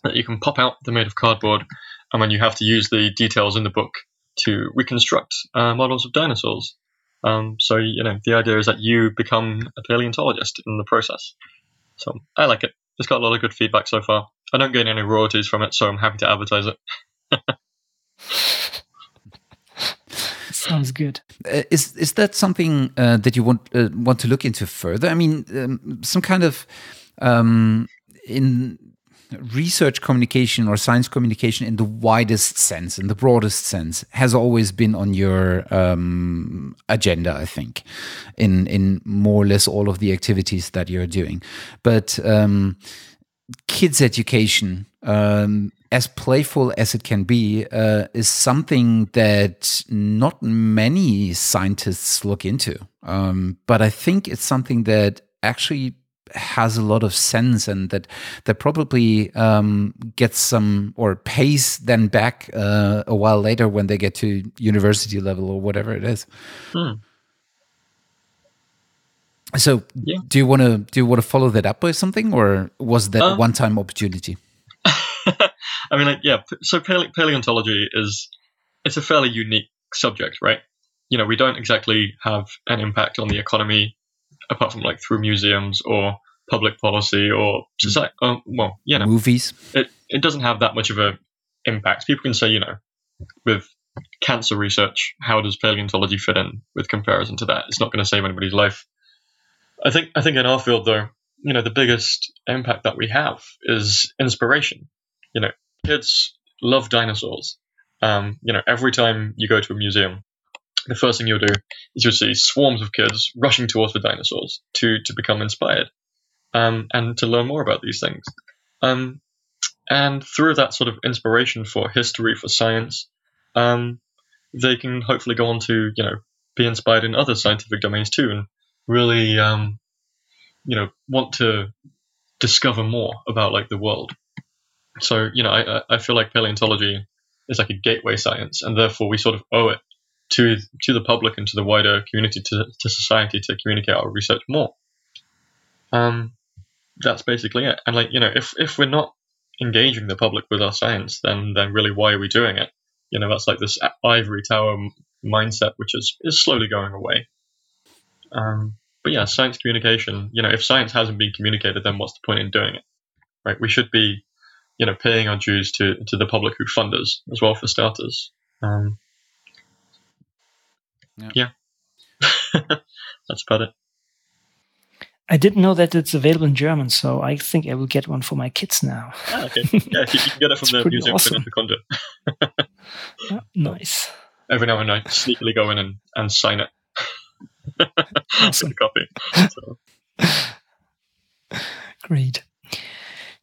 Speaker 2: that you can pop out. They're made of cardboard, and then you have to use the details in the book to reconstruct uh, models of dinosaurs. Um, so you know the idea is that you become a paleontologist in the process. So I like it. It's got a lot of good feedback so far. I don't gain any royalties from it, so I'm happy to advertise it.
Speaker 3: sounds good
Speaker 1: Uh, is is that something uh, that you want uh, want to look into further? I mean, um, some kind of um, in research communication or science communication in the widest sense, in the broadest sense, has always been on your um, agenda. I think in in more or less all of the activities that you're doing, but. Um, kids education um, as playful as it can be uh, is something that not many scientists look into um, but i think it's something that actually has a lot of sense and that that probably um, gets some or pays then back uh, a while later when they get to university level or whatever it is
Speaker 2: Hmm.
Speaker 1: so
Speaker 2: Yeah.
Speaker 1: do you want to do you want to follow that up by something or was that a
Speaker 2: Um,
Speaker 1: one time opportunity
Speaker 2: I mean, like, yeah. So paleo- paleontology is it's a fairly unique subject, right? You know, we don't exactly have an impact on the economy apart from like through museums or public policy or society. Um, well, you know,
Speaker 1: movies
Speaker 2: it, it doesn't have that much of a impact. People can say, you know, with cancer research, how does paleontology fit in with comparison to that? It's not going to save anybody's life. I think I think in our field though, you know, the biggest impact that we have is inspiration. You know, kids love dinosaurs. Um, you know, every time you go to a museum, the first thing you'll do is you'll see swarms of kids rushing towards the dinosaurs to to become inspired um, and to learn more about these things. Um, and through that sort of inspiration for history, for science, um, they can hopefully go on to you know be inspired in other scientific domains too, and really um, you know want to discover more about like the world. So you know I I- feel like paleontology is like a gateway science, and therefore we sort of owe it to to the public and to the wider community to to society to communicate our research more. Um, that's basically it. And like you know, if if we're not engaging the public with our science, then then really why are we doing it? You know, that's like this ivory tower mindset, which is is slowly going away. Um, but yeah, science communication. You know, if science hasn't been communicated, then what's the point in doing it? Right? We should be, you know, paying our dues to to the public who fund us as well, for starters. Um,
Speaker 1: Yeah.
Speaker 2: yeah, that's about it.
Speaker 3: I didn't know that it's available in German, so I think I will get one for my kids now.
Speaker 2: Ah, okay. Yeah, you, you can get it from the museum
Speaker 3: awesome.
Speaker 2: in Conde.
Speaker 3: Yeah, nice.
Speaker 2: Every now and then, I sneakily go in and, and sign it.
Speaker 3: Awesome.
Speaker 2: Copy. So,
Speaker 3: Great.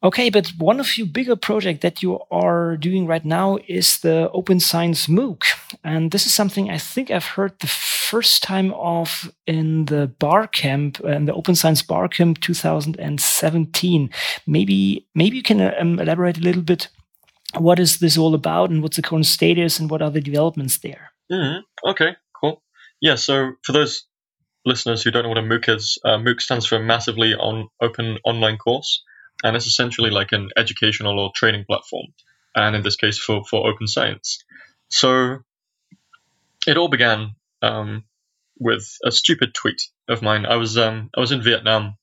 Speaker 3: Okay, but one of your bigger project that you are doing right now is the Open Science MOOC. and this is something I think I've heard the first time of in the bar camp, in the Open Science Bar Camp 2017. Maybe, maybe you can um, elaborate a little bit. What is this all about, and what's the current status, and what are the developments there?
Speaker 2: Mm-hmm. Okay, cool. Yeah, so for those listeners who don't know what a MOOC is, uh, MOOC stands for Massively on Open Online Course, and it's essentially like an educational or training platform, and in this case for, for open science. So it all began um, with a stupid tweet of mine. I was um, I was in Vietnam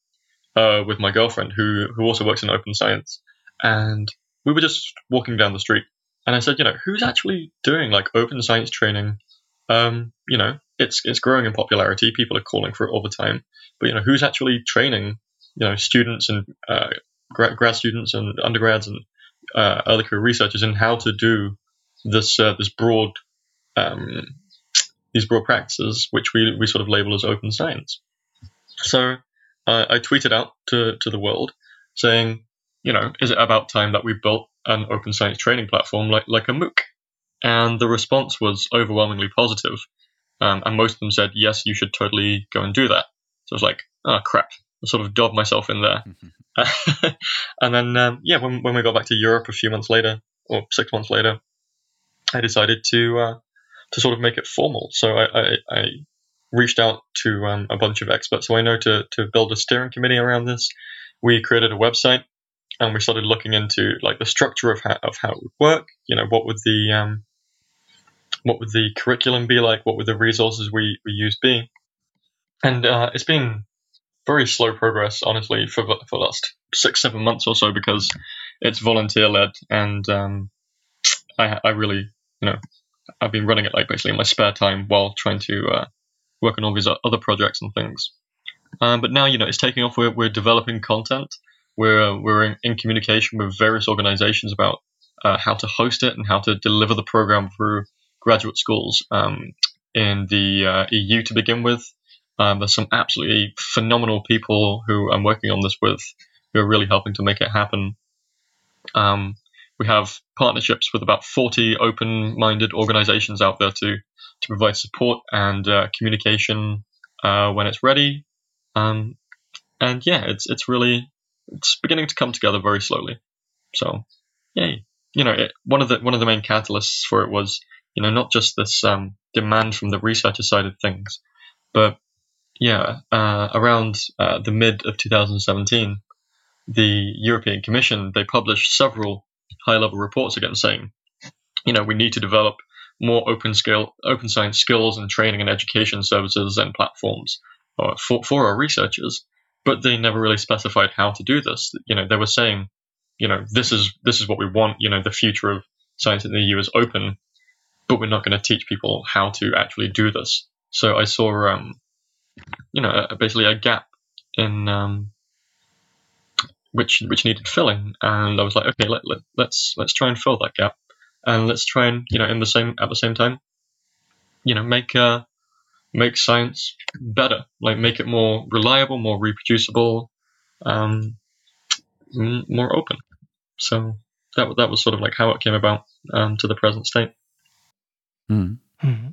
Speaker 2: uh, with my girlfriend who who also works in open science, and we were just walking down the street, and I said, you know, who's actually doing like open science training? Um, you know, it's it's growing in popularity. People are calling for it all the time, but you know, who's actually training? You know, students and uh, grad, students and undergrads and uh, early career researchers in how to do this uh, this broad um, these broad practices, which we, we sort of label as open science. So uh, I tweeted out to, to the world saying, you know, is it about time that we built an open science training platform like, like a MOOC? And the response was overwhelmingly positive. Um, and most of them said, yes, you should totally go and do that. So I was like, oh, crap. Sort of dove myself in there. and then, um, yeah, when, when we got back to Europe a few months later, or six months later, I decided to uh, to sort of make it formal. So I, I, I reached out to um, a bunch of experts who I know to, to build a steering committee around this. We created a website and we started looking into like the structure of how, of how it would work. You know, what would the um, what would the curriculum be like? What would the resources we, we use be? And uh, it's been very slow progress, honestly, for for the last six seven months or so because it's volunteer led, and um, I I really you know I've been running it like basically in my spare time while trying to uh, work on all these other projects and things. Um, but now you know it's taking off. We're, we're developing content. We're uh, we're in, in, communication with various organisations about uh, how to host it and how to deliver the program through graduate schools um, in the uh, EU to begin with. Um, there's some absolutely phenomenal people who I'm working on this with who are really helping to make it happen. Um, we have partnerships with about 40 open-minded organizations out there to to provide support and uh, communication uh, when it's ready. Um, and yeah, it's it's really it's beginning to come together very slowly. So, yay! You know, it, one of the one of the main catalysts for it was you know not just this um, demand from the researcher side of things, but yeah, uh, around uh, the mid of 2017, the European Commission they published several high level reports again saying, you know, we need to develop more open scale, open science skills and training and education services and platforms uh, for, for our researchers. But they never really specified how to do this. You know, they were saying, you know, this is this is what we want. You know, the future of science in the EU is open, but we're not going to teach people how to actually do this. So I saw, um, you know, basically a gap in um, which which needed filling, and I was like, okay, let, let let's let's try and fill that gap, and let's try and you know in the same at the same time, you know, make uh make science better, like make it more reliable, more reproducible, um, more open. So that that was sort of like how it came about um, to the present state.
Speaker 3: Mm. Mm-hmm.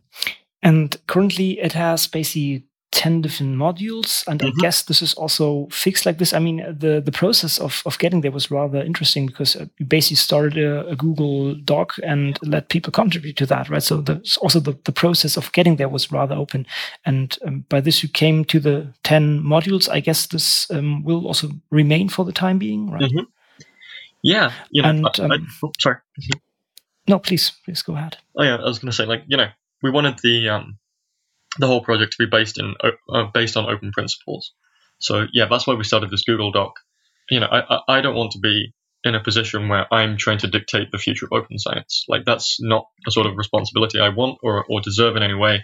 Speaker 3: And currently, it has basically 10 different modules and mm-hmm. i guess this is also fixed like this. I mean the the process of, of getting there was rather interesting because uh, you basically started a, a google doc and let people contribute to that right? So the, also the, the process of getting there was rather open. And um, by this you came to the 10 modules. I guess this um, will also remain for the time being right?
Speaker 2: Mm-hmm. yeah you know, and, I, um, I, oh, sorry.
Speaker 3: No please please go ahead.
Speaker 2: Oh yeah i was going to say like you know we wanted the um the whole project to be based in uh, based on open principles. So yeah, that's why we started this Google Doc. You know, I I don't want to be in a position where I'm trying to dictate the future of open science. Like that's not a sort of responsibility I want or or deserve in any way.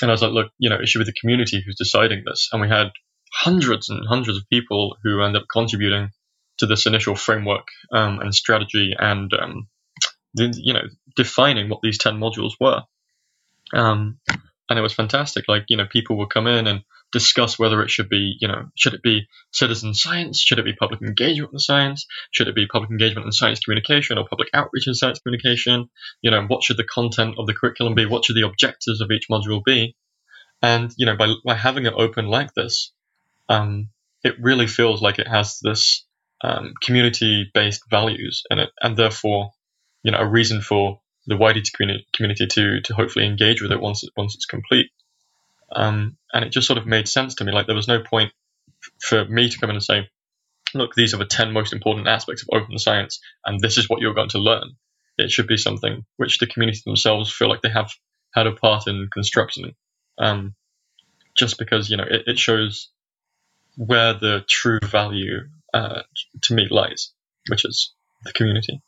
Speaker 2: And I was like, look, you know, it should be the community who's deciding this. And we had hundreds and hundreds of people who end up contributing to this initial framework um, and strategy and um, you know defining what these 10 modules were um, and it was fantastic. Like you know, people would come in and discuss whether it should be, you know, should it be citizen science? Should it be public engagement in science? Should it be public engagement in science communication or public outreach in science communication? You know, what should the content of the curriculum be? What should the objectives of each module be? And, you know, by, by having it open like this, um, it really feels like it has this um, community-based values in it, and therefore, you know, a reason for the wider community to to hopefully engage with it once it, once it's complete. Um, and it just sort of made sense to me. Like there was no point for me to come in and say, look, these are the 10 most important aspects of open science, and this is what you're going to learn. It should be something which the community themselves feel like they have had a part in constructing. Um, just because, you know, it, it, shows where the true value uh, to me lies, which is the community,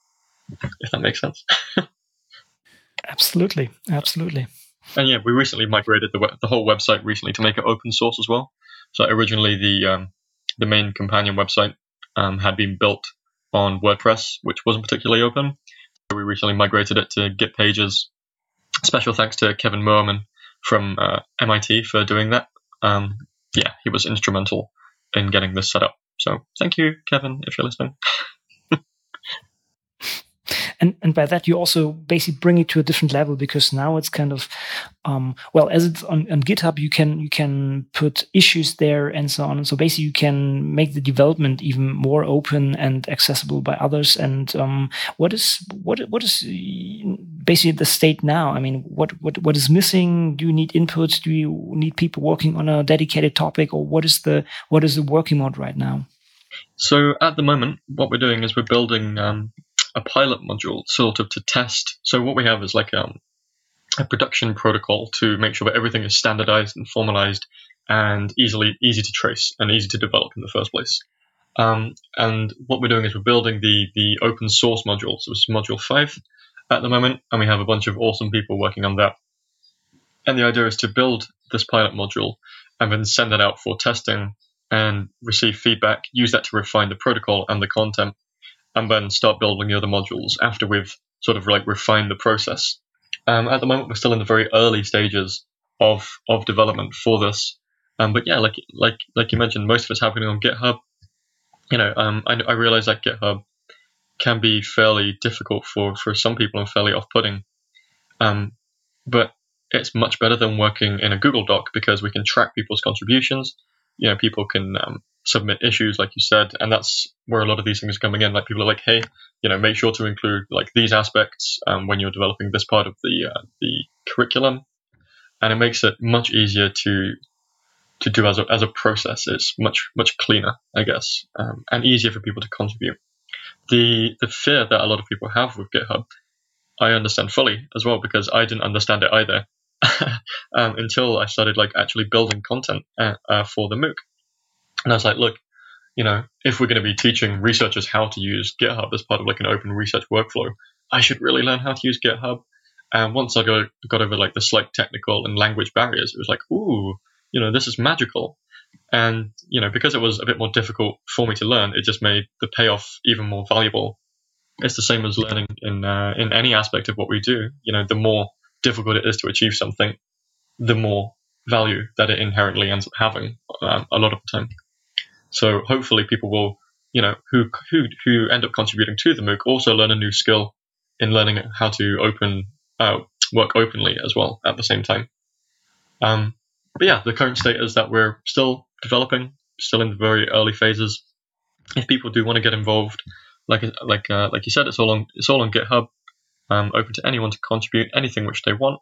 Speaker 2: if that makes sense.
Speaker 3: absolutely. Absolutely.
Speaker 2: And yeah, we recently migrated the the whole website recently to make it open source as well. So originally the um, the main companion website um, had been built on WordPress, which wasn't particularly open. So we recently migrated it to Git pages. Special thanks to Kevin Moerman from uh, MIT for doing that. Um, yeah, he was instrumental in getting this set up. So thank you, Kevin, if you're listening.
Speaker 3: And and by that you also basically bring it to a different level because now it's kind of um, well as it's on, on github you can you can put issues there and so on. So basically you can make the development even more open and accessible by others. And um, what is what what is basically the state now? I mean what what what is missing? Do you need inputs? do you need people working on a dedicated topic? Or what is the what is the working mode right now?
Speaker 2: So at the moment, what we're doing is we're building um, a pilot module sort of to test. So what we have is like um, a production protocol to make sure that everything is standardized and formalized and easily easy to trace and easy to develop in the first place. Um, and what we're doing is we're building the the open source module. So it's module five at the moment, and we have a bunch of awesome people working on that. And the idea is to build this pilot module and then send it out for testing and receive feedback, use that to refine the protocol and the content, and then start building the other modules after we've sort of like refined the process. Um, at the moment, we're still in the very early stages of of development for this. Um, but yeah, like like like you mentioned, most of it's happening on GitHub. You know, um, I, I realize that GitHub can be fairly difficult for for some people and fairly off-putting. Um, but it's much better than working in a Google Doc because we can track people's contributions. You know, people can um, submit issues, like you said, and that's where a lot of these things are coming in. Like people are like, hey, you know, make sure to include like these aspects um, when you're developing this part of the uh, the curriculum, and it makes it much easier to to do as a as a process. It's much much cleaner, I guess, um, and easier for people to contribute. The the fear that a lot of people have with GitHub, I understand fully as well because I didn't understand it either. um, until I started like actually building content uh, uh, for the MOOC. And I was like, look, you know, if we're going to be teaching researchers how to use GitHub as part of like an open research workflow, I should really learn how to use GitHub. And once I got, got over like the slight technical and language barriers, it was like, ooh, you know, this is magical. And, you know, because it was a bit more difficult for me to learn, it just made the payoff even more valuable. It's the same as learning in, uh, in any aspect of what we do. You know, the more difficult it is to achieve something, the more value that it inherently ends up having um, a lot of the time. So hopefully people will, you know, who who who end up contributing to the MOOC also learn a new skill in learning how to open uh, work openly as well at the same time. Um, but yeah, the current state is that we're still developing, still in the very early phases. If people do want to get involved, like like uh, like you said, it's all on it's all on GitHub, um, open to anyone to contribute anything which they want.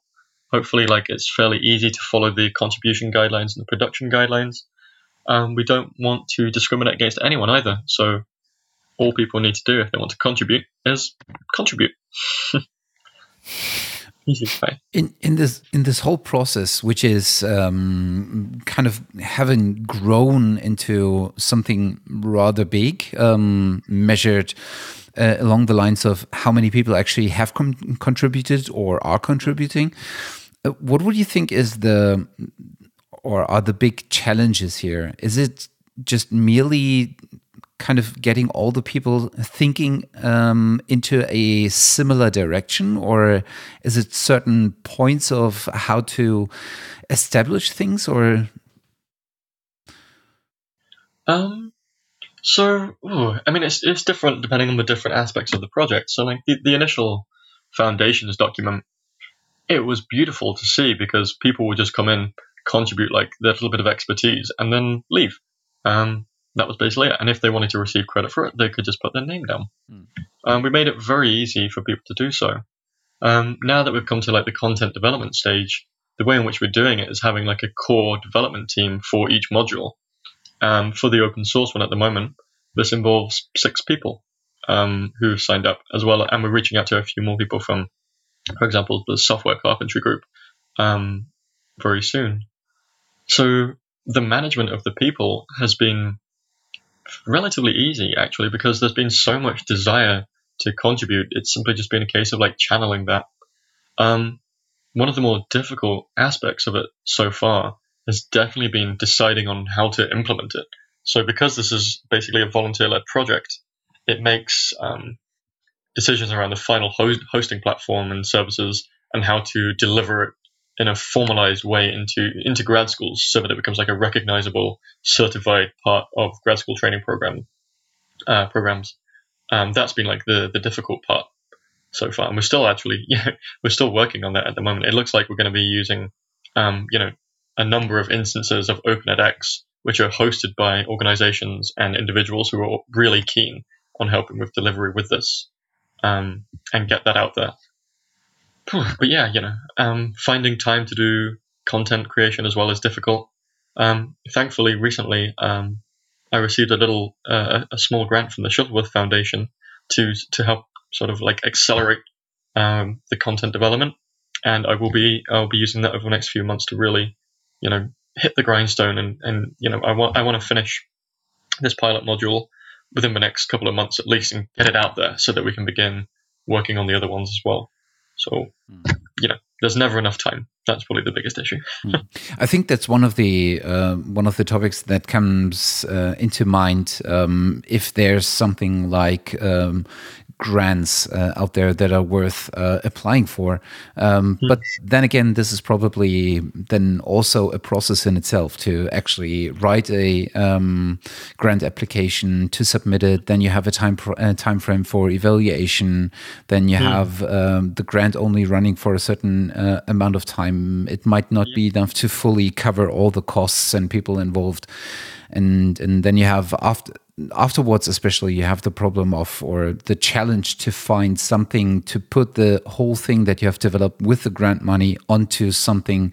Speaker 2: Hopefully, like it's fairly easy to follow the contribution guidelines and the production guidelines. Um, we don't want to discriminate against anyone either. So all people need to do if they want to contribute is contribute.
Speaker 1: In in this in this whole process, which is um, kind of having grown into something rather big, um, measured uh, along the lines of how many people actually have contributed or are contributing. Uh, what would you think is the or are the big challenges here? Is it just merely kind of getting all the people thinking um, into a similar direction, or is it certain points of how to establish things, or
Speaker 2: Um, so, ooh, I mean, it's it's different depending on the different aspects of the project. So, like the, the initial foundations document, it was beautiful to see because people would just come in, contribute like their little bit of expertise, and then leave. Um, that was basically it. And if they wanted to receive credit for it, they could just put their name down. Hmm. Um, we made it very easy for people to do so. Um, now that we've come to like the content development stage, the way in which we're doing it is having like a core development team for each module. Um, for the open source one at the moment, this involves six people um, who signed up as well, and we're reaching out to a few more people from, for example, the software carpentry group um, very soon. So the management of the people has been relatively easy actually because there's been so much desire to contribute. It's simply just been a case of like channeling that. Um, one of the more difficult aspects of it so far has definitely been deciding on how to implement it. So because this is basically a volunteer-led project, it makes um, decisions around the final host- hosting platform and services and how to deliver it in a formalized way into into grad schools so that it becomes like a recognizable certified part of grad school training program uh, programs. Um, that's been like the the difficult part so far. And we're still actually yeah we're still working on that at the moment. It looks like we're going to be using um, you know a number of instances of Open edX which are hosted by organizations and individuals who are really keen on helping with delivery with this um, and get that out there but yeah, you know, um, finding time to do content creation as well is difficult. Um, thankfully, recently, um, I received a little, uh, a small grant from the Shuttleworth Foundation to to help sort of like accelerate um, the content development, and I will be I'll be using that over the next few months to really, you know, hit the grindstone and and you know I want I want to finish this pilot module within the next couple of months at least and get it out there so that we can begin working on the other ones as well. So, mm. you know, there's never enough time. That's probably the biggest issue.
Speaker 1: mm. I think that's one of the uh, one of the topics that comes uh, into mind um, if there's something like um, grants uh, out there that are worth uh, applying for. Um, mm. But then again, this is probably then also a process in itself to actually write a um, grant application to submit it. Then you have a time uh, time frame for evaluation. Then you mm. have um, the grant only running for a certain uh, amount of time. It might not be enough to fully cover all the costs and people involved and and then you have after afterwards especially you have the problem of or the challenge to find something to put the whole thing that you have developed with the grant money onto something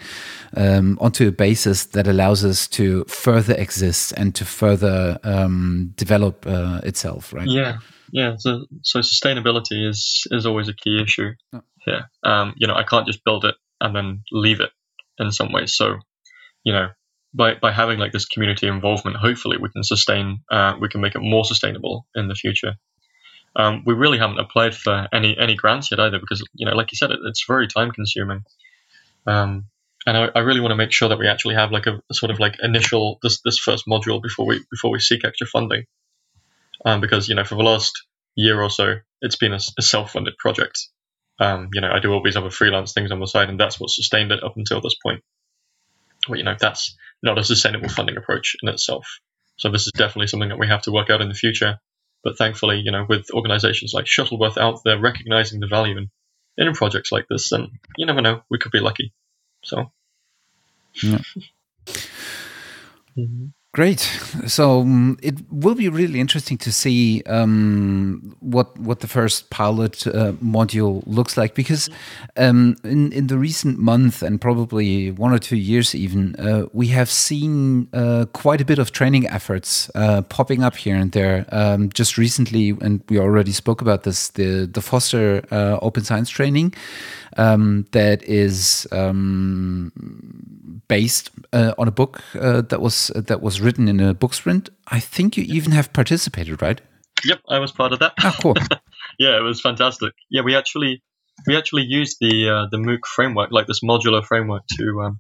Speaker 1: um, onto a basis that allows us to further exist and to further um, develop uh, itself right?
Speaker 2: Yeah yeah. So so sustainability is is always a key issue. Oh. here um, you know i can't just build it and then leave it in some ways so you know by by having like this community involvement, hopefully we can sustain, uh, we can make it more sustainable in the future. Um, we really haven't applied for any any grants yet either, because you know, like you said, it, it's very time consuming. Um, and I, I, really want to make sure that we actually have like a, a, sort of like initial this this first module before we before we seek extra funding, um, because you know for the last year or so it's been a, a self funded project. Um, you know, I do all these other freelance things on the side, and that's what sustained it up until this point. Well, you know, that's not a sustainable funding approach in itself. So this is definitely something that we have to work out in the future. But thankfully, you know, with organizations like Shuttleworth out there recognizing the value in, in projects like this, then you never know, we could be lucky. So.
Speaker 1: Yeah. mm-hmm. Great. So um, it will be really interesting to see um, what what the first pilot uh, module looks like because um, in in the recent month and probably one or two years even uh, we have seen uh, quite a bit of training efforts uh, popping up here and there. Um, just recently, and we already spoke about this, the the Foster uh, Open Science Training um, that is um, based uh, on a book that was that was written in a book sprint. I think you even have participated, right?
Speaker 2: Yep, I was part of that.
Speaker 1: Ah, cool.
Speaker 2: yeah, it was fantastic. Yeah, we actually we actually used the uh, the MOOC framework, like this modular framework, to um,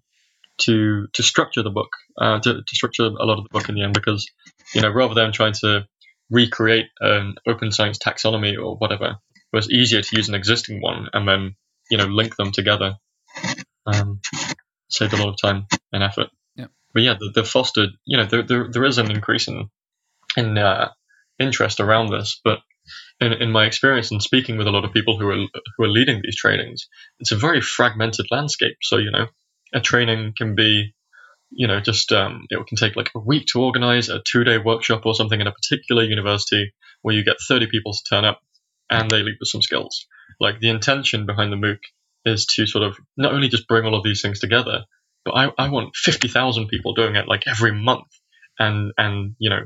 Speaker 2: to to structure the book, uh, to, to structure a lot of the book in the end, because you know rather than trying to recreate an open science taxonomy or whatever, it was easier to use an existing one and then you know link them together. Um, saved a lot of time and effort. But yeah, the, the fostered, you know, there, there, there is an increase in in uh, interest around this, but in, in my experience and speaking with a lot of people who are who are leading these trainings, it's a very fragmented landscape. So you know, a training can be, you know, just um, it can take like a week to organize a two day workshop or something in a particular university where you get 30 people to turn up and they leave with some skills. Like the intention behind the MOOC is to sort of not only just bring all of these things together, but I, I want 50,000 people doing it like every month and, and, you know,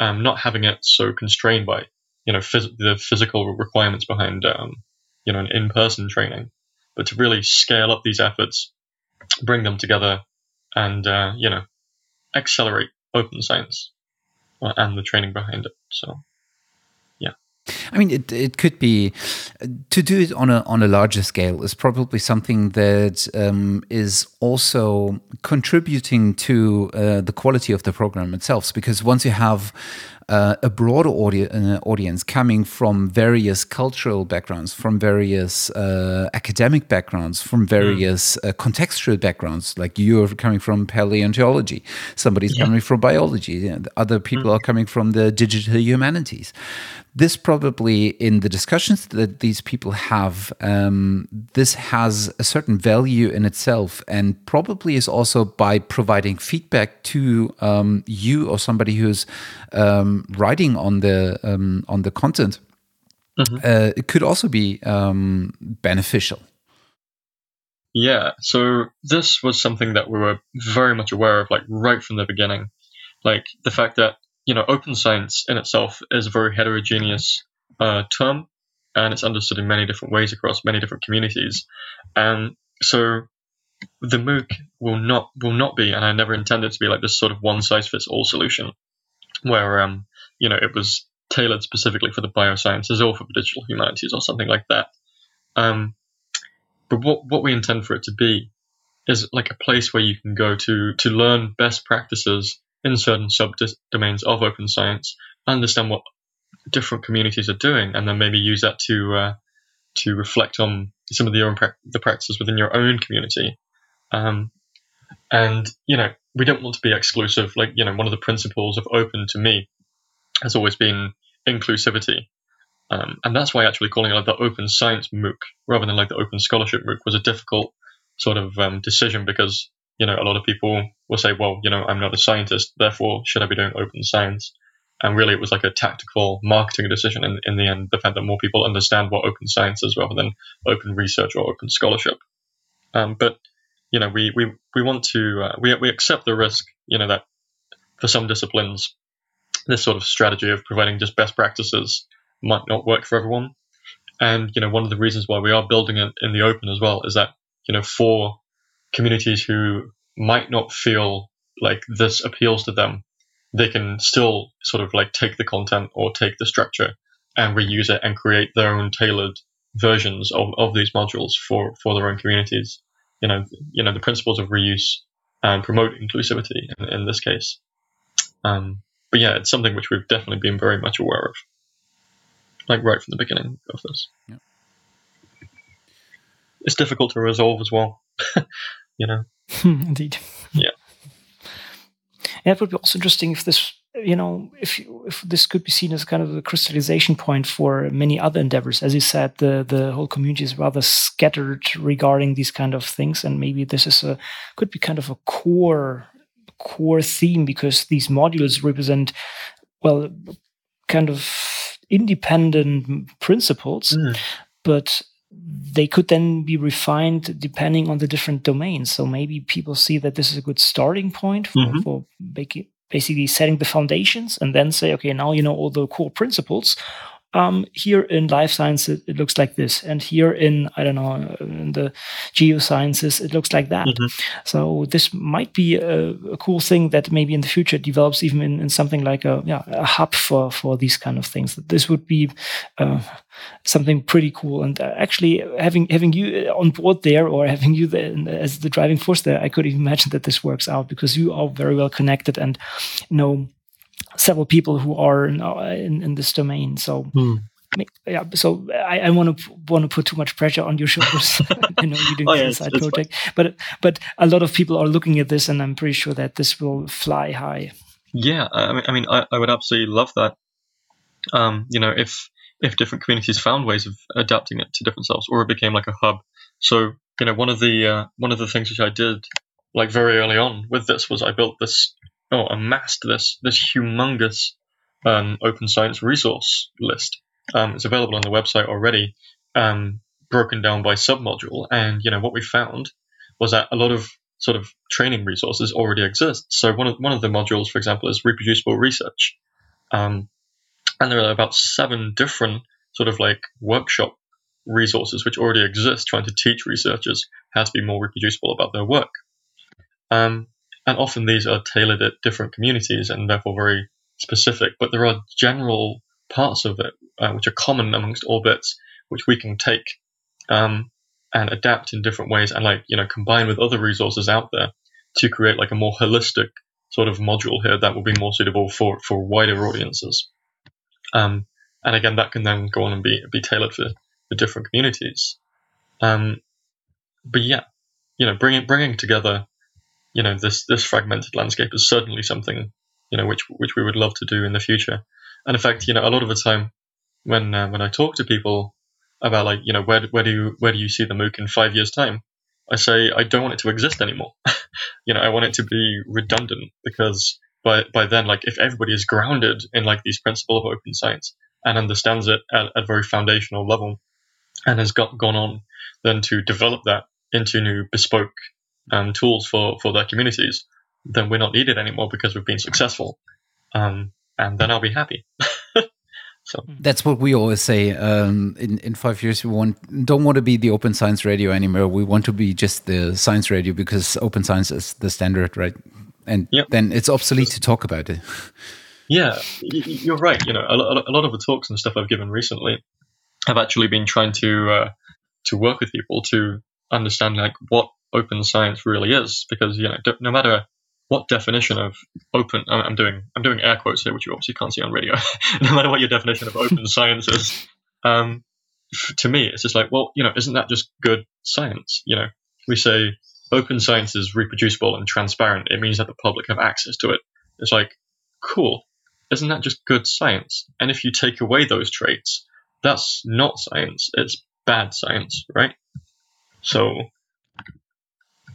Speaker 2: um, not having it so constrained by, you know, phys- the physical requirements behind, um, you know, an in-person training, but to really scale up these efforts, bring them together and, uh, you know, accelerate open science uh, and the training behind it. So.
Speaker 1: I mean, it, it could be to do it on a on a larger scale is probably something that um, is also contributing to uh, the quality of the program itself. Because once you have uh, a broader audi- uh, audience coming from various cultural backgrounds, from various uh, academic backgrounds, from hmm. various mm. contextual backgrounds. Like you're coming from paleontology, somebody's yeah. coming from biology, other people mm. are coming from the digital humanities. This probably, in the discussions that these people have, um, this has a certain value in itself, and probably is also by providing feedback to um, you or somebody who's um, writing on the um, on the content, mm-hmm. uh, it could also be um, beneficial.
Speaker 2: Yeah, so this was something that we were very much aware of, like right from the beginning, like the fact that you know open science in itself is a very heterogeneous uh, term, and it's understood in many different ways across many different communities, and so the MOOC will not will not be, and I never intended to be like this sort of one size fits all solution where um, you know it was tailored specifically for the biosciences or for the digital humanities or something like that. Um, but what what we intend for it to be is like a place where you can go to to learn best practices in certain subdomains of open science, understand what different communities are doing, and then maybe use that to uh, to reflect on some of the pra- the practices within your own community. Um, and you know, we don't want to be exclusive. Like, you know, one of the principles of open to me has always been inclusivity. Um, and that's why actually calling it like the open science MOOC rather than like the open scholarship MOOC was a difficult sort of um, decision because, you know, a lot of people will say, well, you know, I'm not a scientist, therefore should I be doing open science? And really it was like a tactical marketing decision in, in the end, the fact that more people understand what open science is rather than open research or open scholarship. Um, but you know, we we, we want to uh, we we accept the risk, you know, that for some disciplines, this sort of strategy of providing just best practices might not work for everyone. And you know, one of the reasons why we are building it in the open as well is that you know, for communities who might not feel like this appeals to them, they can still sort of like take the content or take the structure and reuse it and create their own tailored versions of, of these modules for, for their own communities you know, you know, the principles of reuse and promote inclusivity in, in this case. Um, but yeah, it's something which we've definitely been very much aware of, like right from the beginning of this. Yeah. It's difficult to resolve as well, you know.
Speaker 3: Indeed.
Speaker 2: Yeah.
Speaker 3: Yeah, it would be also interesting if this you know, if if this could be seen as kind of a crystallization point for many other endeavors, as you said, the the whole community is rather scattered regarding these kind of things, and maybe this is a could be kind of a core core theme because these modules represent well kind of independent principles, mm. but they could then be refined depending on the different domains. So maybe people see that this is a good starting point for, mm-hmm. for basically setting the foundations and then say, okay, now you know all the core principles. Um, here in life science, it, it, looks like this, and here in I don't know in the geosciences, it looks like that. Mm-hmm. So this might be a, a, cool thing that maybe in the future develops even in, in, something like a yeah a hub for for these kind of things. This would be uh, something pretty cool. And uh, actually, having having you uh, on board there or having you there as the driving force there, I could imagine that this works out because you are very well connected and know several people who are in, uh, in, in this domain. So. Hmm. Yeah, so I, I want to want to put too much pressure on your shoulders. I know you're doing oh, a side project, fine. but but a lot of people are looking at this, and I'm pretty sure that this will fly high.
Speaker 2: Yeah, I mean, I, mean, I, I would absolutely love that. Um, you know, if if different communities found ways of adapting it to different selves, or it became like a hub. So, you know, one of the uh, one of the things which I did like very early on with this was I built this, oh, amassed this this humongous um, open science resource list. Um, it's available on the website already, um, broken down by submodule. And you know what we found was that a lot of sort of training resources already exist. So one of one of the modules, for example, is reproducible research, um, and there are about seven different sort of like workshop resources which already exist, trying to teach researchers how to be more reproducible about their work. Um, and often these are tailored at different communities and therefore very specific, but there are general parts of it uh, which are common amongst all bits, which we can take um, and adapt in different ways and like you know combine with other resources out there to create like a more holistic sort of module here that will be more suitable for for wider audiences. Um, and again, that can then go on and be be tailored for, for different communities. Um, but yeah, you know, bringing bringing together, you know, this this fragmented landscape is certainly something you know which which we would love to do in the future. And in fact, you know, a lot of the time when uh, when I talk to people about like you know where where do you where do you see the MOOC in five years time? I say I don't want it to exist anymore. you know, I want it to be redundant because by by then, like if everybody is grounded in like these principles of open science and understands it at a very foundational level, and has got gone on then to develop that into new bespoke um, tools for for their communities, then we're not needed anymore because we've been successful, um, and then I'll be happy.
Speaker 1: So that's what we always say. Um, in in five years, we want don't want to be the open science radio anymore. We want to be just the science radio because open science is the standard, right? And yep. then it's obsolete to talk about it.
Speaker 2: Yeah, you're right. You know, a lot of the talks and stuff I've given recently have actually been trying to uh, to work with people to understand like what open science really is, because you know, no matter what definition of open I'm doing I'm doing air quotes here, which you obviously can't see on radio. no matter what your definition of open science is, um, to me it's just like, well, you know, isn't that just good science? You know, we say open science is reproducible and transparent. It means that the public have access to it. It's like, cool. Isn't that just good science? And if you take away those traits, that's not science. It's bad science, right? So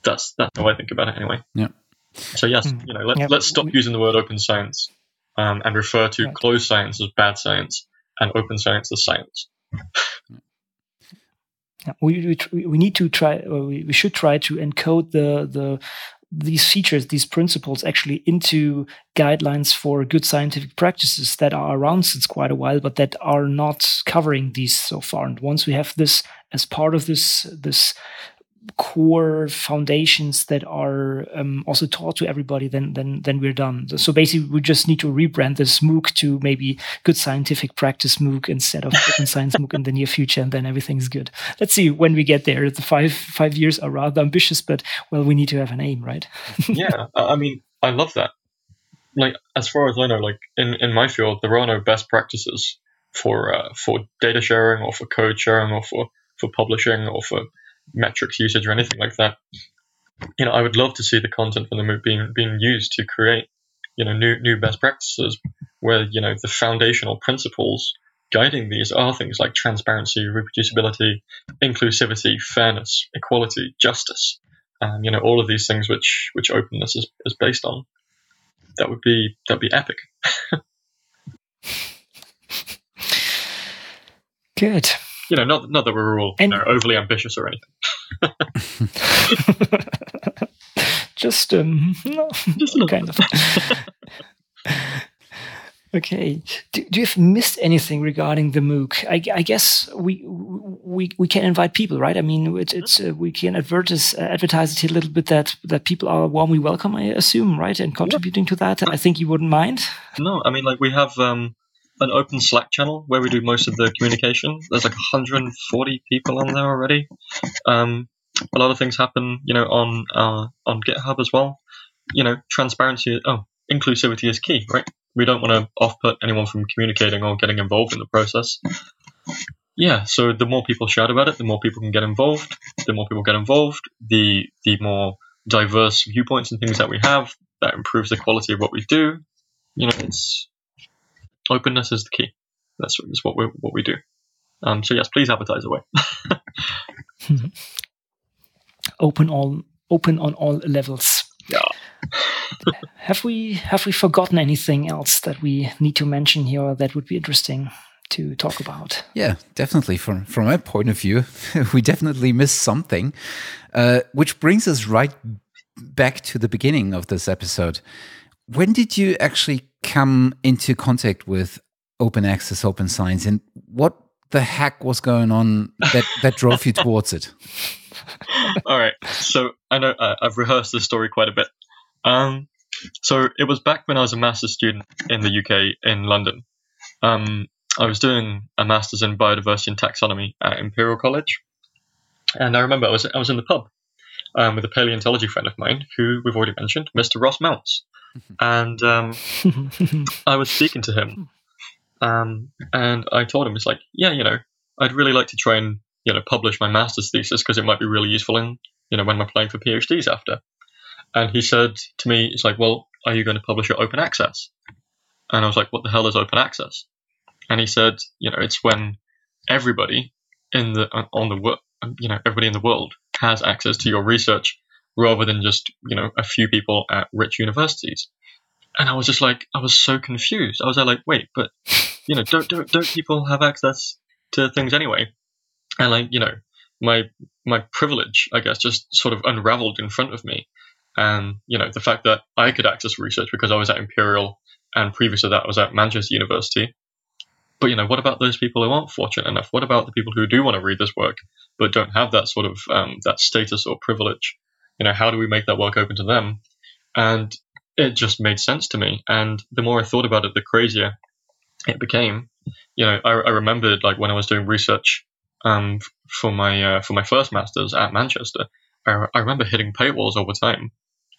Speaker 2: that's that's how I think about it anyway.
Speaker 1: Yeah.
Speaker 2: So yes, mm. you know, let, yep. let's stop using the word open science um, and refer to right. closed science as bad science and open science as science.
Speaker 3: we, we, we need to try we, we should try to encode the the these features these principles actually into guidelines for good scientific practices that are around since quite a while but that are not covering these so far and once we have this as part of this this core foundations that are um, also taught to everybody, then then then we're done. So basically, we just need to rebrand this MOOC to maybe Good Scientific Practice MOOC instead of Open Science MOOC in the near future, and then everything's good. Let's see when we get there. The five five years are rather ambitious, but well, we need to have an aim, right?
Speaker 2: yeah, I mean, I love that. Like as far as I know, like in in my field, there are no best practices for uh, for data sharing or for code sharing or for for publishing or for metrics usage or anything like that. You know, I would love to see the content from the MOOC being being used to create, you know, new new best practices where you know the foundational principles guiding these are things like transparency, reproducibility, inclusivity, fairness, equality, justice. Um, you know, all of these things which which openness is, is based on. That would be that'd be epic.
Speaker 3: Good
Speaker 2: you know, not not that we're all and, you know, overly ambitious or anything.
Speaker 3: just um, no, just a kind of. Okay. Do, do, you have missed anything regarding the MOOC? I, I, guess we we we can invite people, right? I mean, it, it's uh, we can advertise uh, advertise it a little bit that that people are warmly welcome. I assume, right, and contributing to that. I think you wouldn't mind.
Speaker 2: No, I mean, like we have um, an open Slack channel where we do most of the communication. There's like 140 people on there already. Um, a lot of things happen, you know, on uh, on GitHub as well. You know, transparency. Oh, inclusivity is key, right? We don't want to off-put anyone from communicating or getting involved in the process. Yeah, so the more people shout about it, the more people can get involved. The more people get involved, the the more diverse viewpoints and things that we have. That improves the quality of what we do. you know, it's openness is the key. That's, that's what we what we do. Um, so yes, please advertise away.
Speaker 3: open all open on all levels.
Speaker 2: Yeah.
Speaker 3: have we have we forgotten anything else that we need to mention here that would be interesting to talk about?
Speaker 1: Yeah, definitely. From from my point of view, we definitely missed something, uh, which brings us right back to the beginning of this episode. When did you actually come into contact with open access, open science, and what the heck was going on that that drove you towards it?
Speaker 2: All right. So I know uh, I've rehearsed this story quite a bit. Um, so it was back when I was a master's student in the UK in London. Um, I was doing a master's in biodiversity and taxonomy at Imperial College, and I remember I was I was in the pub um, with a paleontology friend of mine who we've already mentioned, Mr. Ross Mounce, and um, I was speaking to him, um, and I told him it's like, yeah, you know, I'd really like to try and you know publish my master's thesis because it might be really useful in you know when I'm applying for PhDs after. And he said to me, "It's like, well, are you going to publish at open access?" And I was like, "What the hell is open access?" And he said, "You know, it's when everybody in the on the you know everybody in the world has access to your research rather than just you know a few people at rich universities." And I was just like, I was so confused. I was like, wait, but you know, don't don't don't people have access to things anyway? and like you know my my privilege i guess just sort of unraveled in front of me and you know the fact that i could access research because i was at imperial and previous to that i was at manchester university but you know what about those people who aren't fortunate enough what about the people who do want to read this work but don't have that sort of um, that status or privilege you know how do we make that work open to them and it just made sense to me and the more i thought about it the crazier it became you know i, I remembered like when i was doing research um, for my uh, for my first masters at Manchester, I, I remember hitting paywalls all the time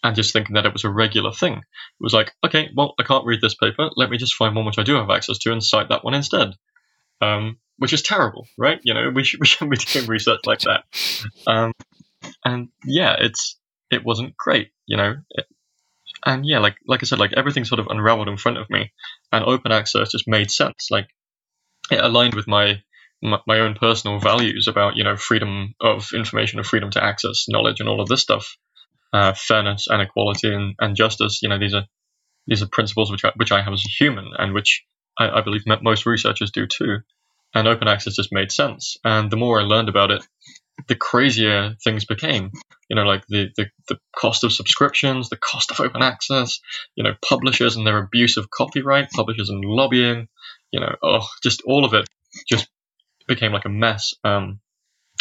Speaker 2: and just thinking that it was a regular thing. It was like, okay, well, I can't read this paper. Let me just find one which I do have access to and cite that one instead. Um, which is terrible, right? You know, we, should, we shouldn't be doing research like that. Um, and yeah, it's it wasn't great, you know. It, and yeah, like like I said, like everything sort of unraveled in front of me, and open access just made sense. Like it aligned with my my, own personal values about you know freedom of information and freedom to access knowledge and all of this stuff, uh, fairness and equality and, and justice. You know these are these are principles which I, which I have as a human and which I, I believe most researchers do too. And open access just made sense. And the more I learned about it, the crazier things became. You know, like the, the, the cost of subscriptions, the cost of open access, you know, publishers and their abuse of copyright, publishers and lobbying, you know, oh, just all of it just became like a mess. Um,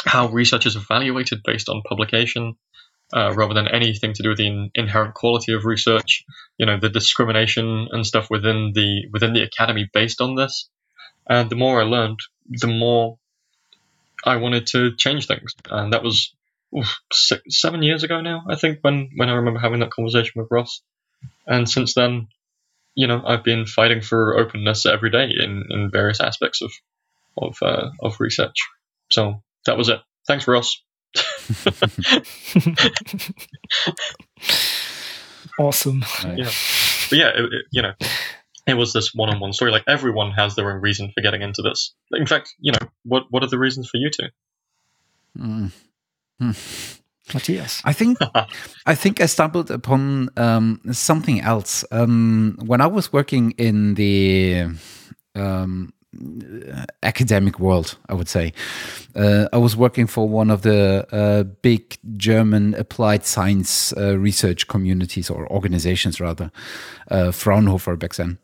Speaker 2: how research is evaluated based on publication uh, rather than anything to do with the in- inherent quality of research. You know, the discrimination and stuff within the within the academy based on this. And the more I learned, the more I wanted to change things. And that was oof, six, seven years ago now, I think, when when I remember having that conversation with Ross. And since then, you know, I've been fighting for openness every day in, in various aspects of of uh, of research. So that was it. Thanks, Ross.
Speaker 3: awesome.
Speaker 2: Yeah, but yeah, it, it, you know, it was this one-on-one story. Like everyone has their own reason for getting into this. In fact, you know, what what are the reasons for you two?
Speaker 1: Mm.
Speaker 3: Matthias.
Speaker 1: I think I think I stumbled upon um, something else um, when I was working in the um, academic world, I would say. Uh, I was working for one of the uh, big German applied science uh, research communities or organizations, rather, uh, Fraunhofer back then.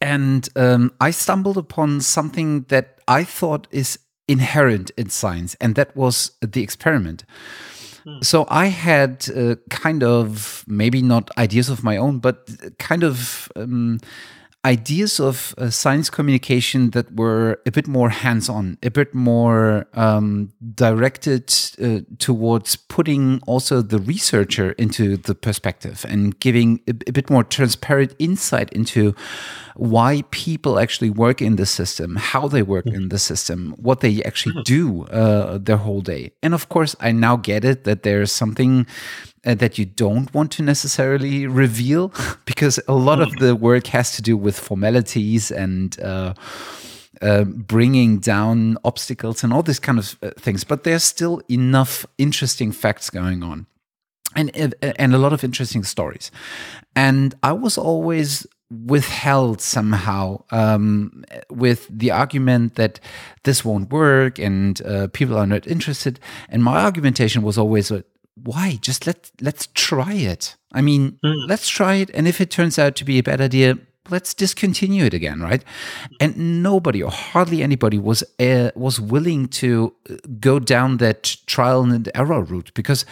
Speaker 1: And um, I stumbled upon something that I thought is inherent in science, and that was the experiment. Hmm. So I had uh, kind of maybe not ideas of my own, but kind of um, ideas of uh, science communication that were a bit more hands on, a bit more um, directed uh, towards putting also the researcher into the perspective and giving a, a, bit more transparent insight into why people actually work in the system, how they work in the system, what they actually do uh, their whole day. And of course, I now get it that there's something uh, that you don't want to necessarily reveal because a lot of the work has to do with formalities and uh, uh, bringing down obstacles and all these kind of uh, things. But there's still enough interesting facts going on. And, and a lot of interesting stories. And I was always withheld somehow um, with the argument that this won't work and uh, people are not interested. And my argumentation was always, why? Just let let's try it. I mean, mm. let's try it, and if it turns out to be a bad idea, let's discontinue it again, right? And nobody or hardly anybody was uh, was willing to uh, go down that trial and error route because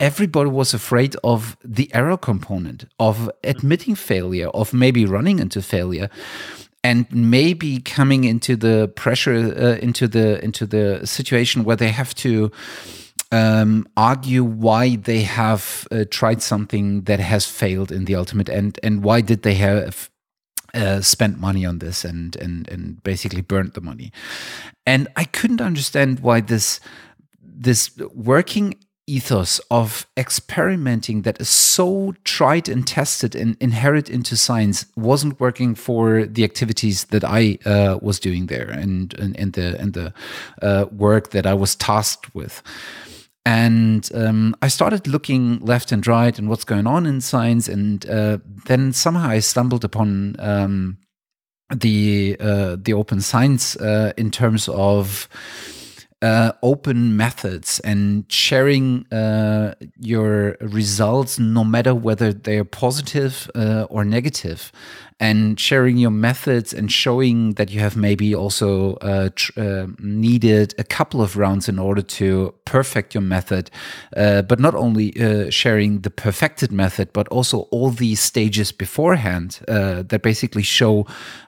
Speaker 1: everybody was afraid of the error component, of admitting failure, of maybe running into failure and maybe coming into the pressure uh, into the into the situation where they have to um, argue why they have uh, tried something that has failed in the ultimate end and why did they have uh, spent money on this and and and basically burnt the money and i couldn't understand why this this working ethos of experimenting that is so tried and tested and inherent into science wasn't working for the activities that I uh, was doing there and and, the and the uh, work that I was tasked with. And um, I started looking left and right and what's going on in science, and uh, then somehow I stumbled upon um, the uh, the open science uh, in terms of uh, open methods and sharing uh, your results, no matter whether they're positive uh, or negative, and sharing your methods and showing that you have maybe also uh, uh, needed a couple of rounds in order to perfect your method, uh, but not only sharing the perfected method, but also all these stages beforehand that basically show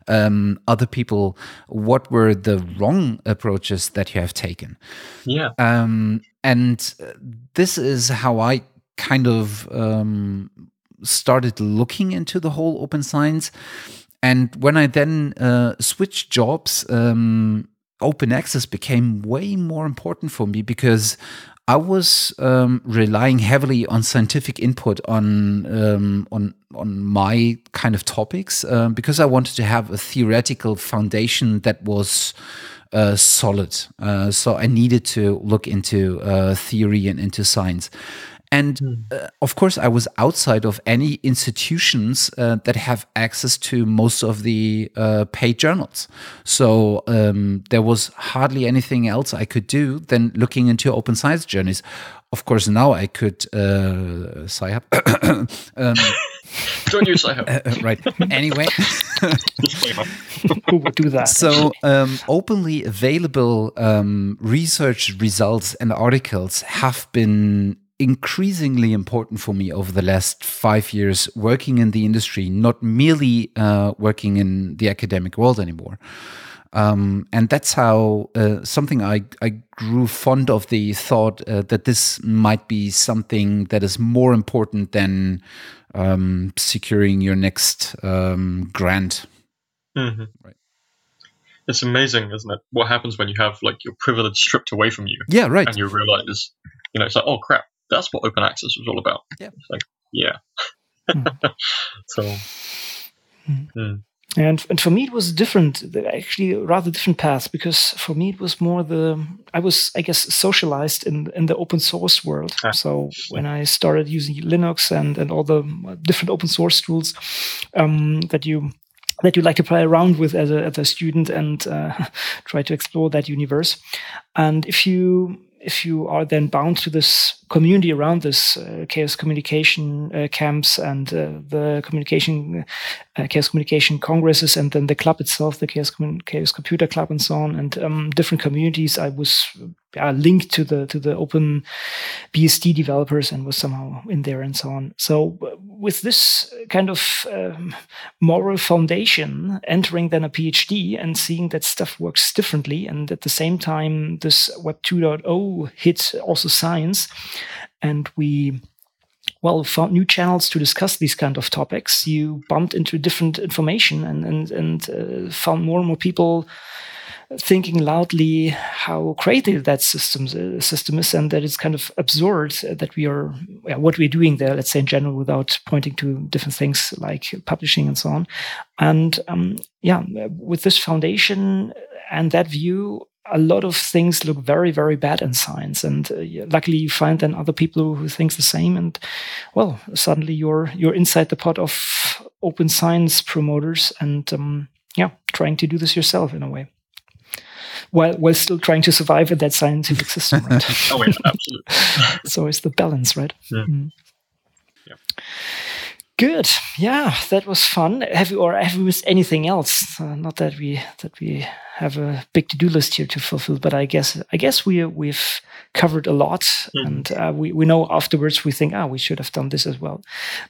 Speaker 1: um, other people what were the wrong approaches that you have taken.
Speaker 2: Yeah.
Speaker 1: Um, and this is how I kind of um, started looking into the whole open science. And when I then uh, switched jobs, um, open access became way more important for me because I was um, relying heavily on scientific input on um, on on my kind of topics uh, because I wanted to have a theoretical foundation that was uh, solid. Uh, so I needed to look into uh, theory and into science. And uh, of course, I was outside of any institutions uh, that have access to most of the uh, paid journals. So um, there was hardly anything else I could do than looking into open science journeys. Of course, now I could uh, Sci-Hub.
Speaker 2: um, Don't use
Speaker 1: uh, uh, right. Anyway,
Speaker 3: who would do that?
Speaker 1: So, um, openly available um, research results and articles have been increasingly important for me over the last five years working in the industry, not merely uh, working in the academic world anymore. Um, and that's how uh, something I, I grew fond of the thought uh, that this might be something that is more important than um, securing your next um, grant.
Speaker 2: Mm-hmm. Right. It's amazing, isn't it? What happens when you have like your privilege stripped away from you?
Speaker 1: Yeah, right.
Speaker 2: And you realize, you know, it's like, oh crap, that's what open access was all about.
Speaker 1: Yeah.
Speaker 2: It's like, yeah. Mm. so.
Speaker 3: Mm. Mm. And and for me it was different, actually rather different path because for me it was more the I was I guess socialized in in the open source world. Ah. So when I started using Linux and and all the different open source tools um, that you that you like to play around with as a as a student and uh, try to explore that universe, and if you if you are then bound to this community around this uh, chaos communication uh, camps and uh, the communication uh, chaos communication congresses and then the club itself the chaos, chaos computer club and so on and um, different communities i was linked to the to the open bsd developers and was somehow in there and so on. So with this kind of um, moral foundation entering then a phd and seeing that stuff works differently and at the same time this web 2.0 hit also science and we well found new channels to discuss these kind of topics. You bumped into different information and and, and uh, found more and more people thinking loudly how creative that system, uh, system is and that it's kind of absurd that we are yeah, what we're doing there let's say in general without pointing to different things like publishing and so on. And um, yeah with this foundation and that view a lot of things look very very bad in science and uh, luckily you find then other people who think the same and well suddenly you're you're inside the pot of open science promoters and um, yeah trying to do this yourself in a way while while still trying to survive in that scientific system right
Speaker 2: oh yeah absolutely
Speaker 3: so it's the balance right yeah. Mm. yeah. Good. Yeah, that was fun. Have you or have we missed anything else? Uh, not that we that we have a big to do list here to fulfill, but I guess I guess we we've covered a lot, mm. and uh, we we know afterwards we think, ah, we should have done this as well.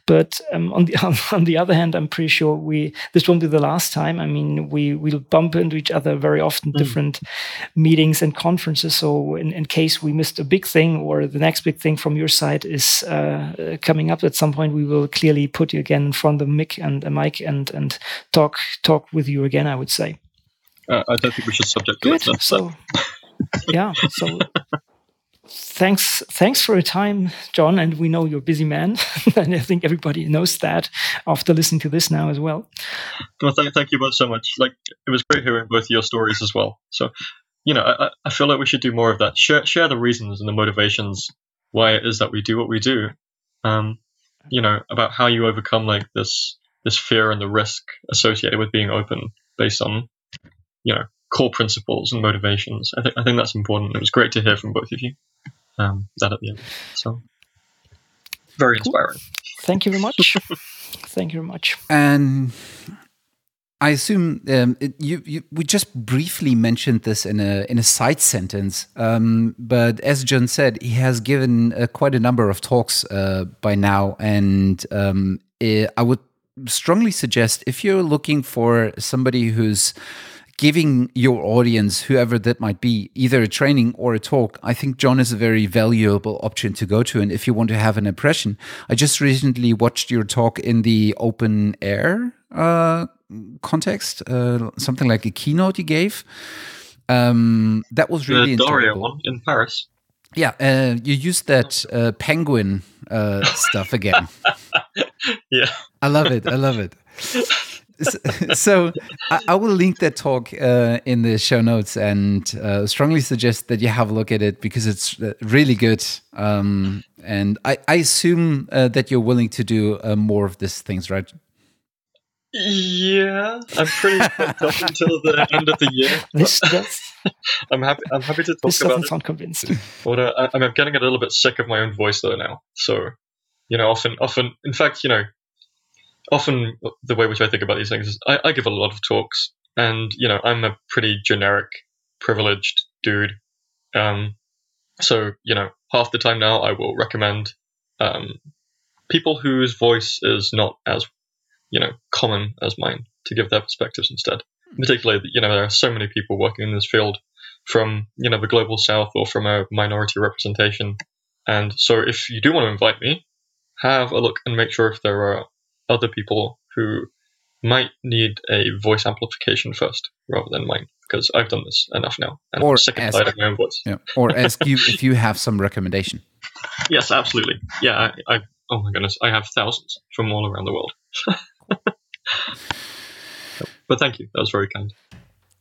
Speaker 3: But um, on the on the other hand, I'm pretty sure we this won't be the last time. I mean, we we'll bump into each other very often, mm. different meetings and conferences. So in, in case we missed a big thing or the next big thing from your side is uh, coming up at some point, we will clearly put you again in front of the mic and a mic and and talk talk with you again. I would say.
Speaker 2: Uh, I don't think we should subject
Speaker 3: Good. To so, yeah. So, thanks, thanks for your time, Jon. And we know you're a busy man, and I think everybody knows that after listening to this now as well.
Speaker 2: Well, thank, thank you both so much. Like, it was great hearing both your stories as well. So, you know, I, I feel like we should do more of that. Share, share the reasons and the motivations why it is that we do what we do. Um, you know, about how you overcome like this this fear and the risk associated with being open based on you know core principles and motivations. I think I think that's important. It was great to hear from both of you. Um, that at the end, so very cool. inspiring.
Speaker 3: Thank you very much. Thank you very much.
Speaker 1: And I assume um, it, you, you, we just briefly mentioned this in a in a side sentence, um, but as Jon said, he has given uh, quite a number of talks uh, by now, and um, it, I would strongly suggest if you're looking for somebody who's giving your audience, whoever that might be, either a training or a talk, I think Jon is a very valuable option to go to. And if you want to have an impression, I just recently watched your talk in the OpenAIRE uh, context, uh, something like a keynote you gave. Um, that was really
Speaker 2: the Daria one in Paris.
Speaker 1: Yeah, uh, you used that uh, penguin uh, stuff again.
Speaker 2: yeah,
Speaker 1: I love it. I love it. so I, I, will link that talk uh, in the show notes and uh, strongly suggest that you have a look at it because it's uh, really good. Um, and I, I assume uh, that you're willing to do uh, more of these things, right?
Speaker 2: Yeah, I'm pretty pumped up until the end of the year.
Speaker 3: This does.
Speaker 2: I'm happy. I'm happy to talk
Speaker 3: this
Speaker 2: about
Speaker 3: doesn't it. sound convincing.
Speaker 2: But uh, I, I'm getting a little bit sick of my own voice though now. So, you know, often, often, in fact, you know, often the way which I think about these things is I, I give a lot of talks, and you know I'm a pretty generic, privileged dude. Um, so you know half the time now I will recommend um, people whose voice is not as you know common as mine to give their perspectives instead. Particularly, you know, there are so many people working in this field from you know the global south or from a minority representation, and so if you do want to invite me, have a look and make sure if there are other people who might need a voice amplification first rather than mine because I've done this enough now and or I'm sick and tired of my own voice.
Speaker 1: Yeah. Or ask you if you have some recommendation.
Speaker 2: Yes, absolutely. Yeah, I, I oh my goodness, I have thousands from all around the world. but thank you. That was very kind.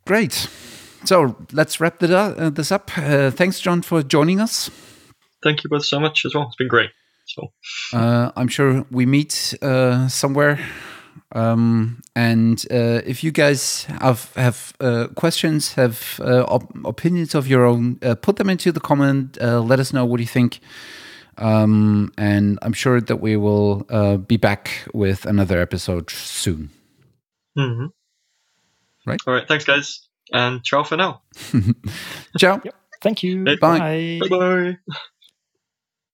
Speaker 1: Great. So let's wrap uh, this up. Uh, thanks, Jon, for joining us.
Speaker 2: Thank you both so much as well. It's been great. So
Speaker 1: uh, I'm sure we meet uh, somewhere. Um, and uh, if you guys have have uh, questions, have uh, op opinions of your own, uh, put them into the comment. let us know what you think. Um, and I'm sure that we will be back with another episode soon.
Speaker 2: Mm -hmm.
Speaker 1: Right.
Speaker 2: All right. Thanks, guys, and ciao for now.
Speaker 1: ciao.
Speaker 3: Yep. Thank you.
Speaker 1: Bye.
Speaker 2: Bye. Bye.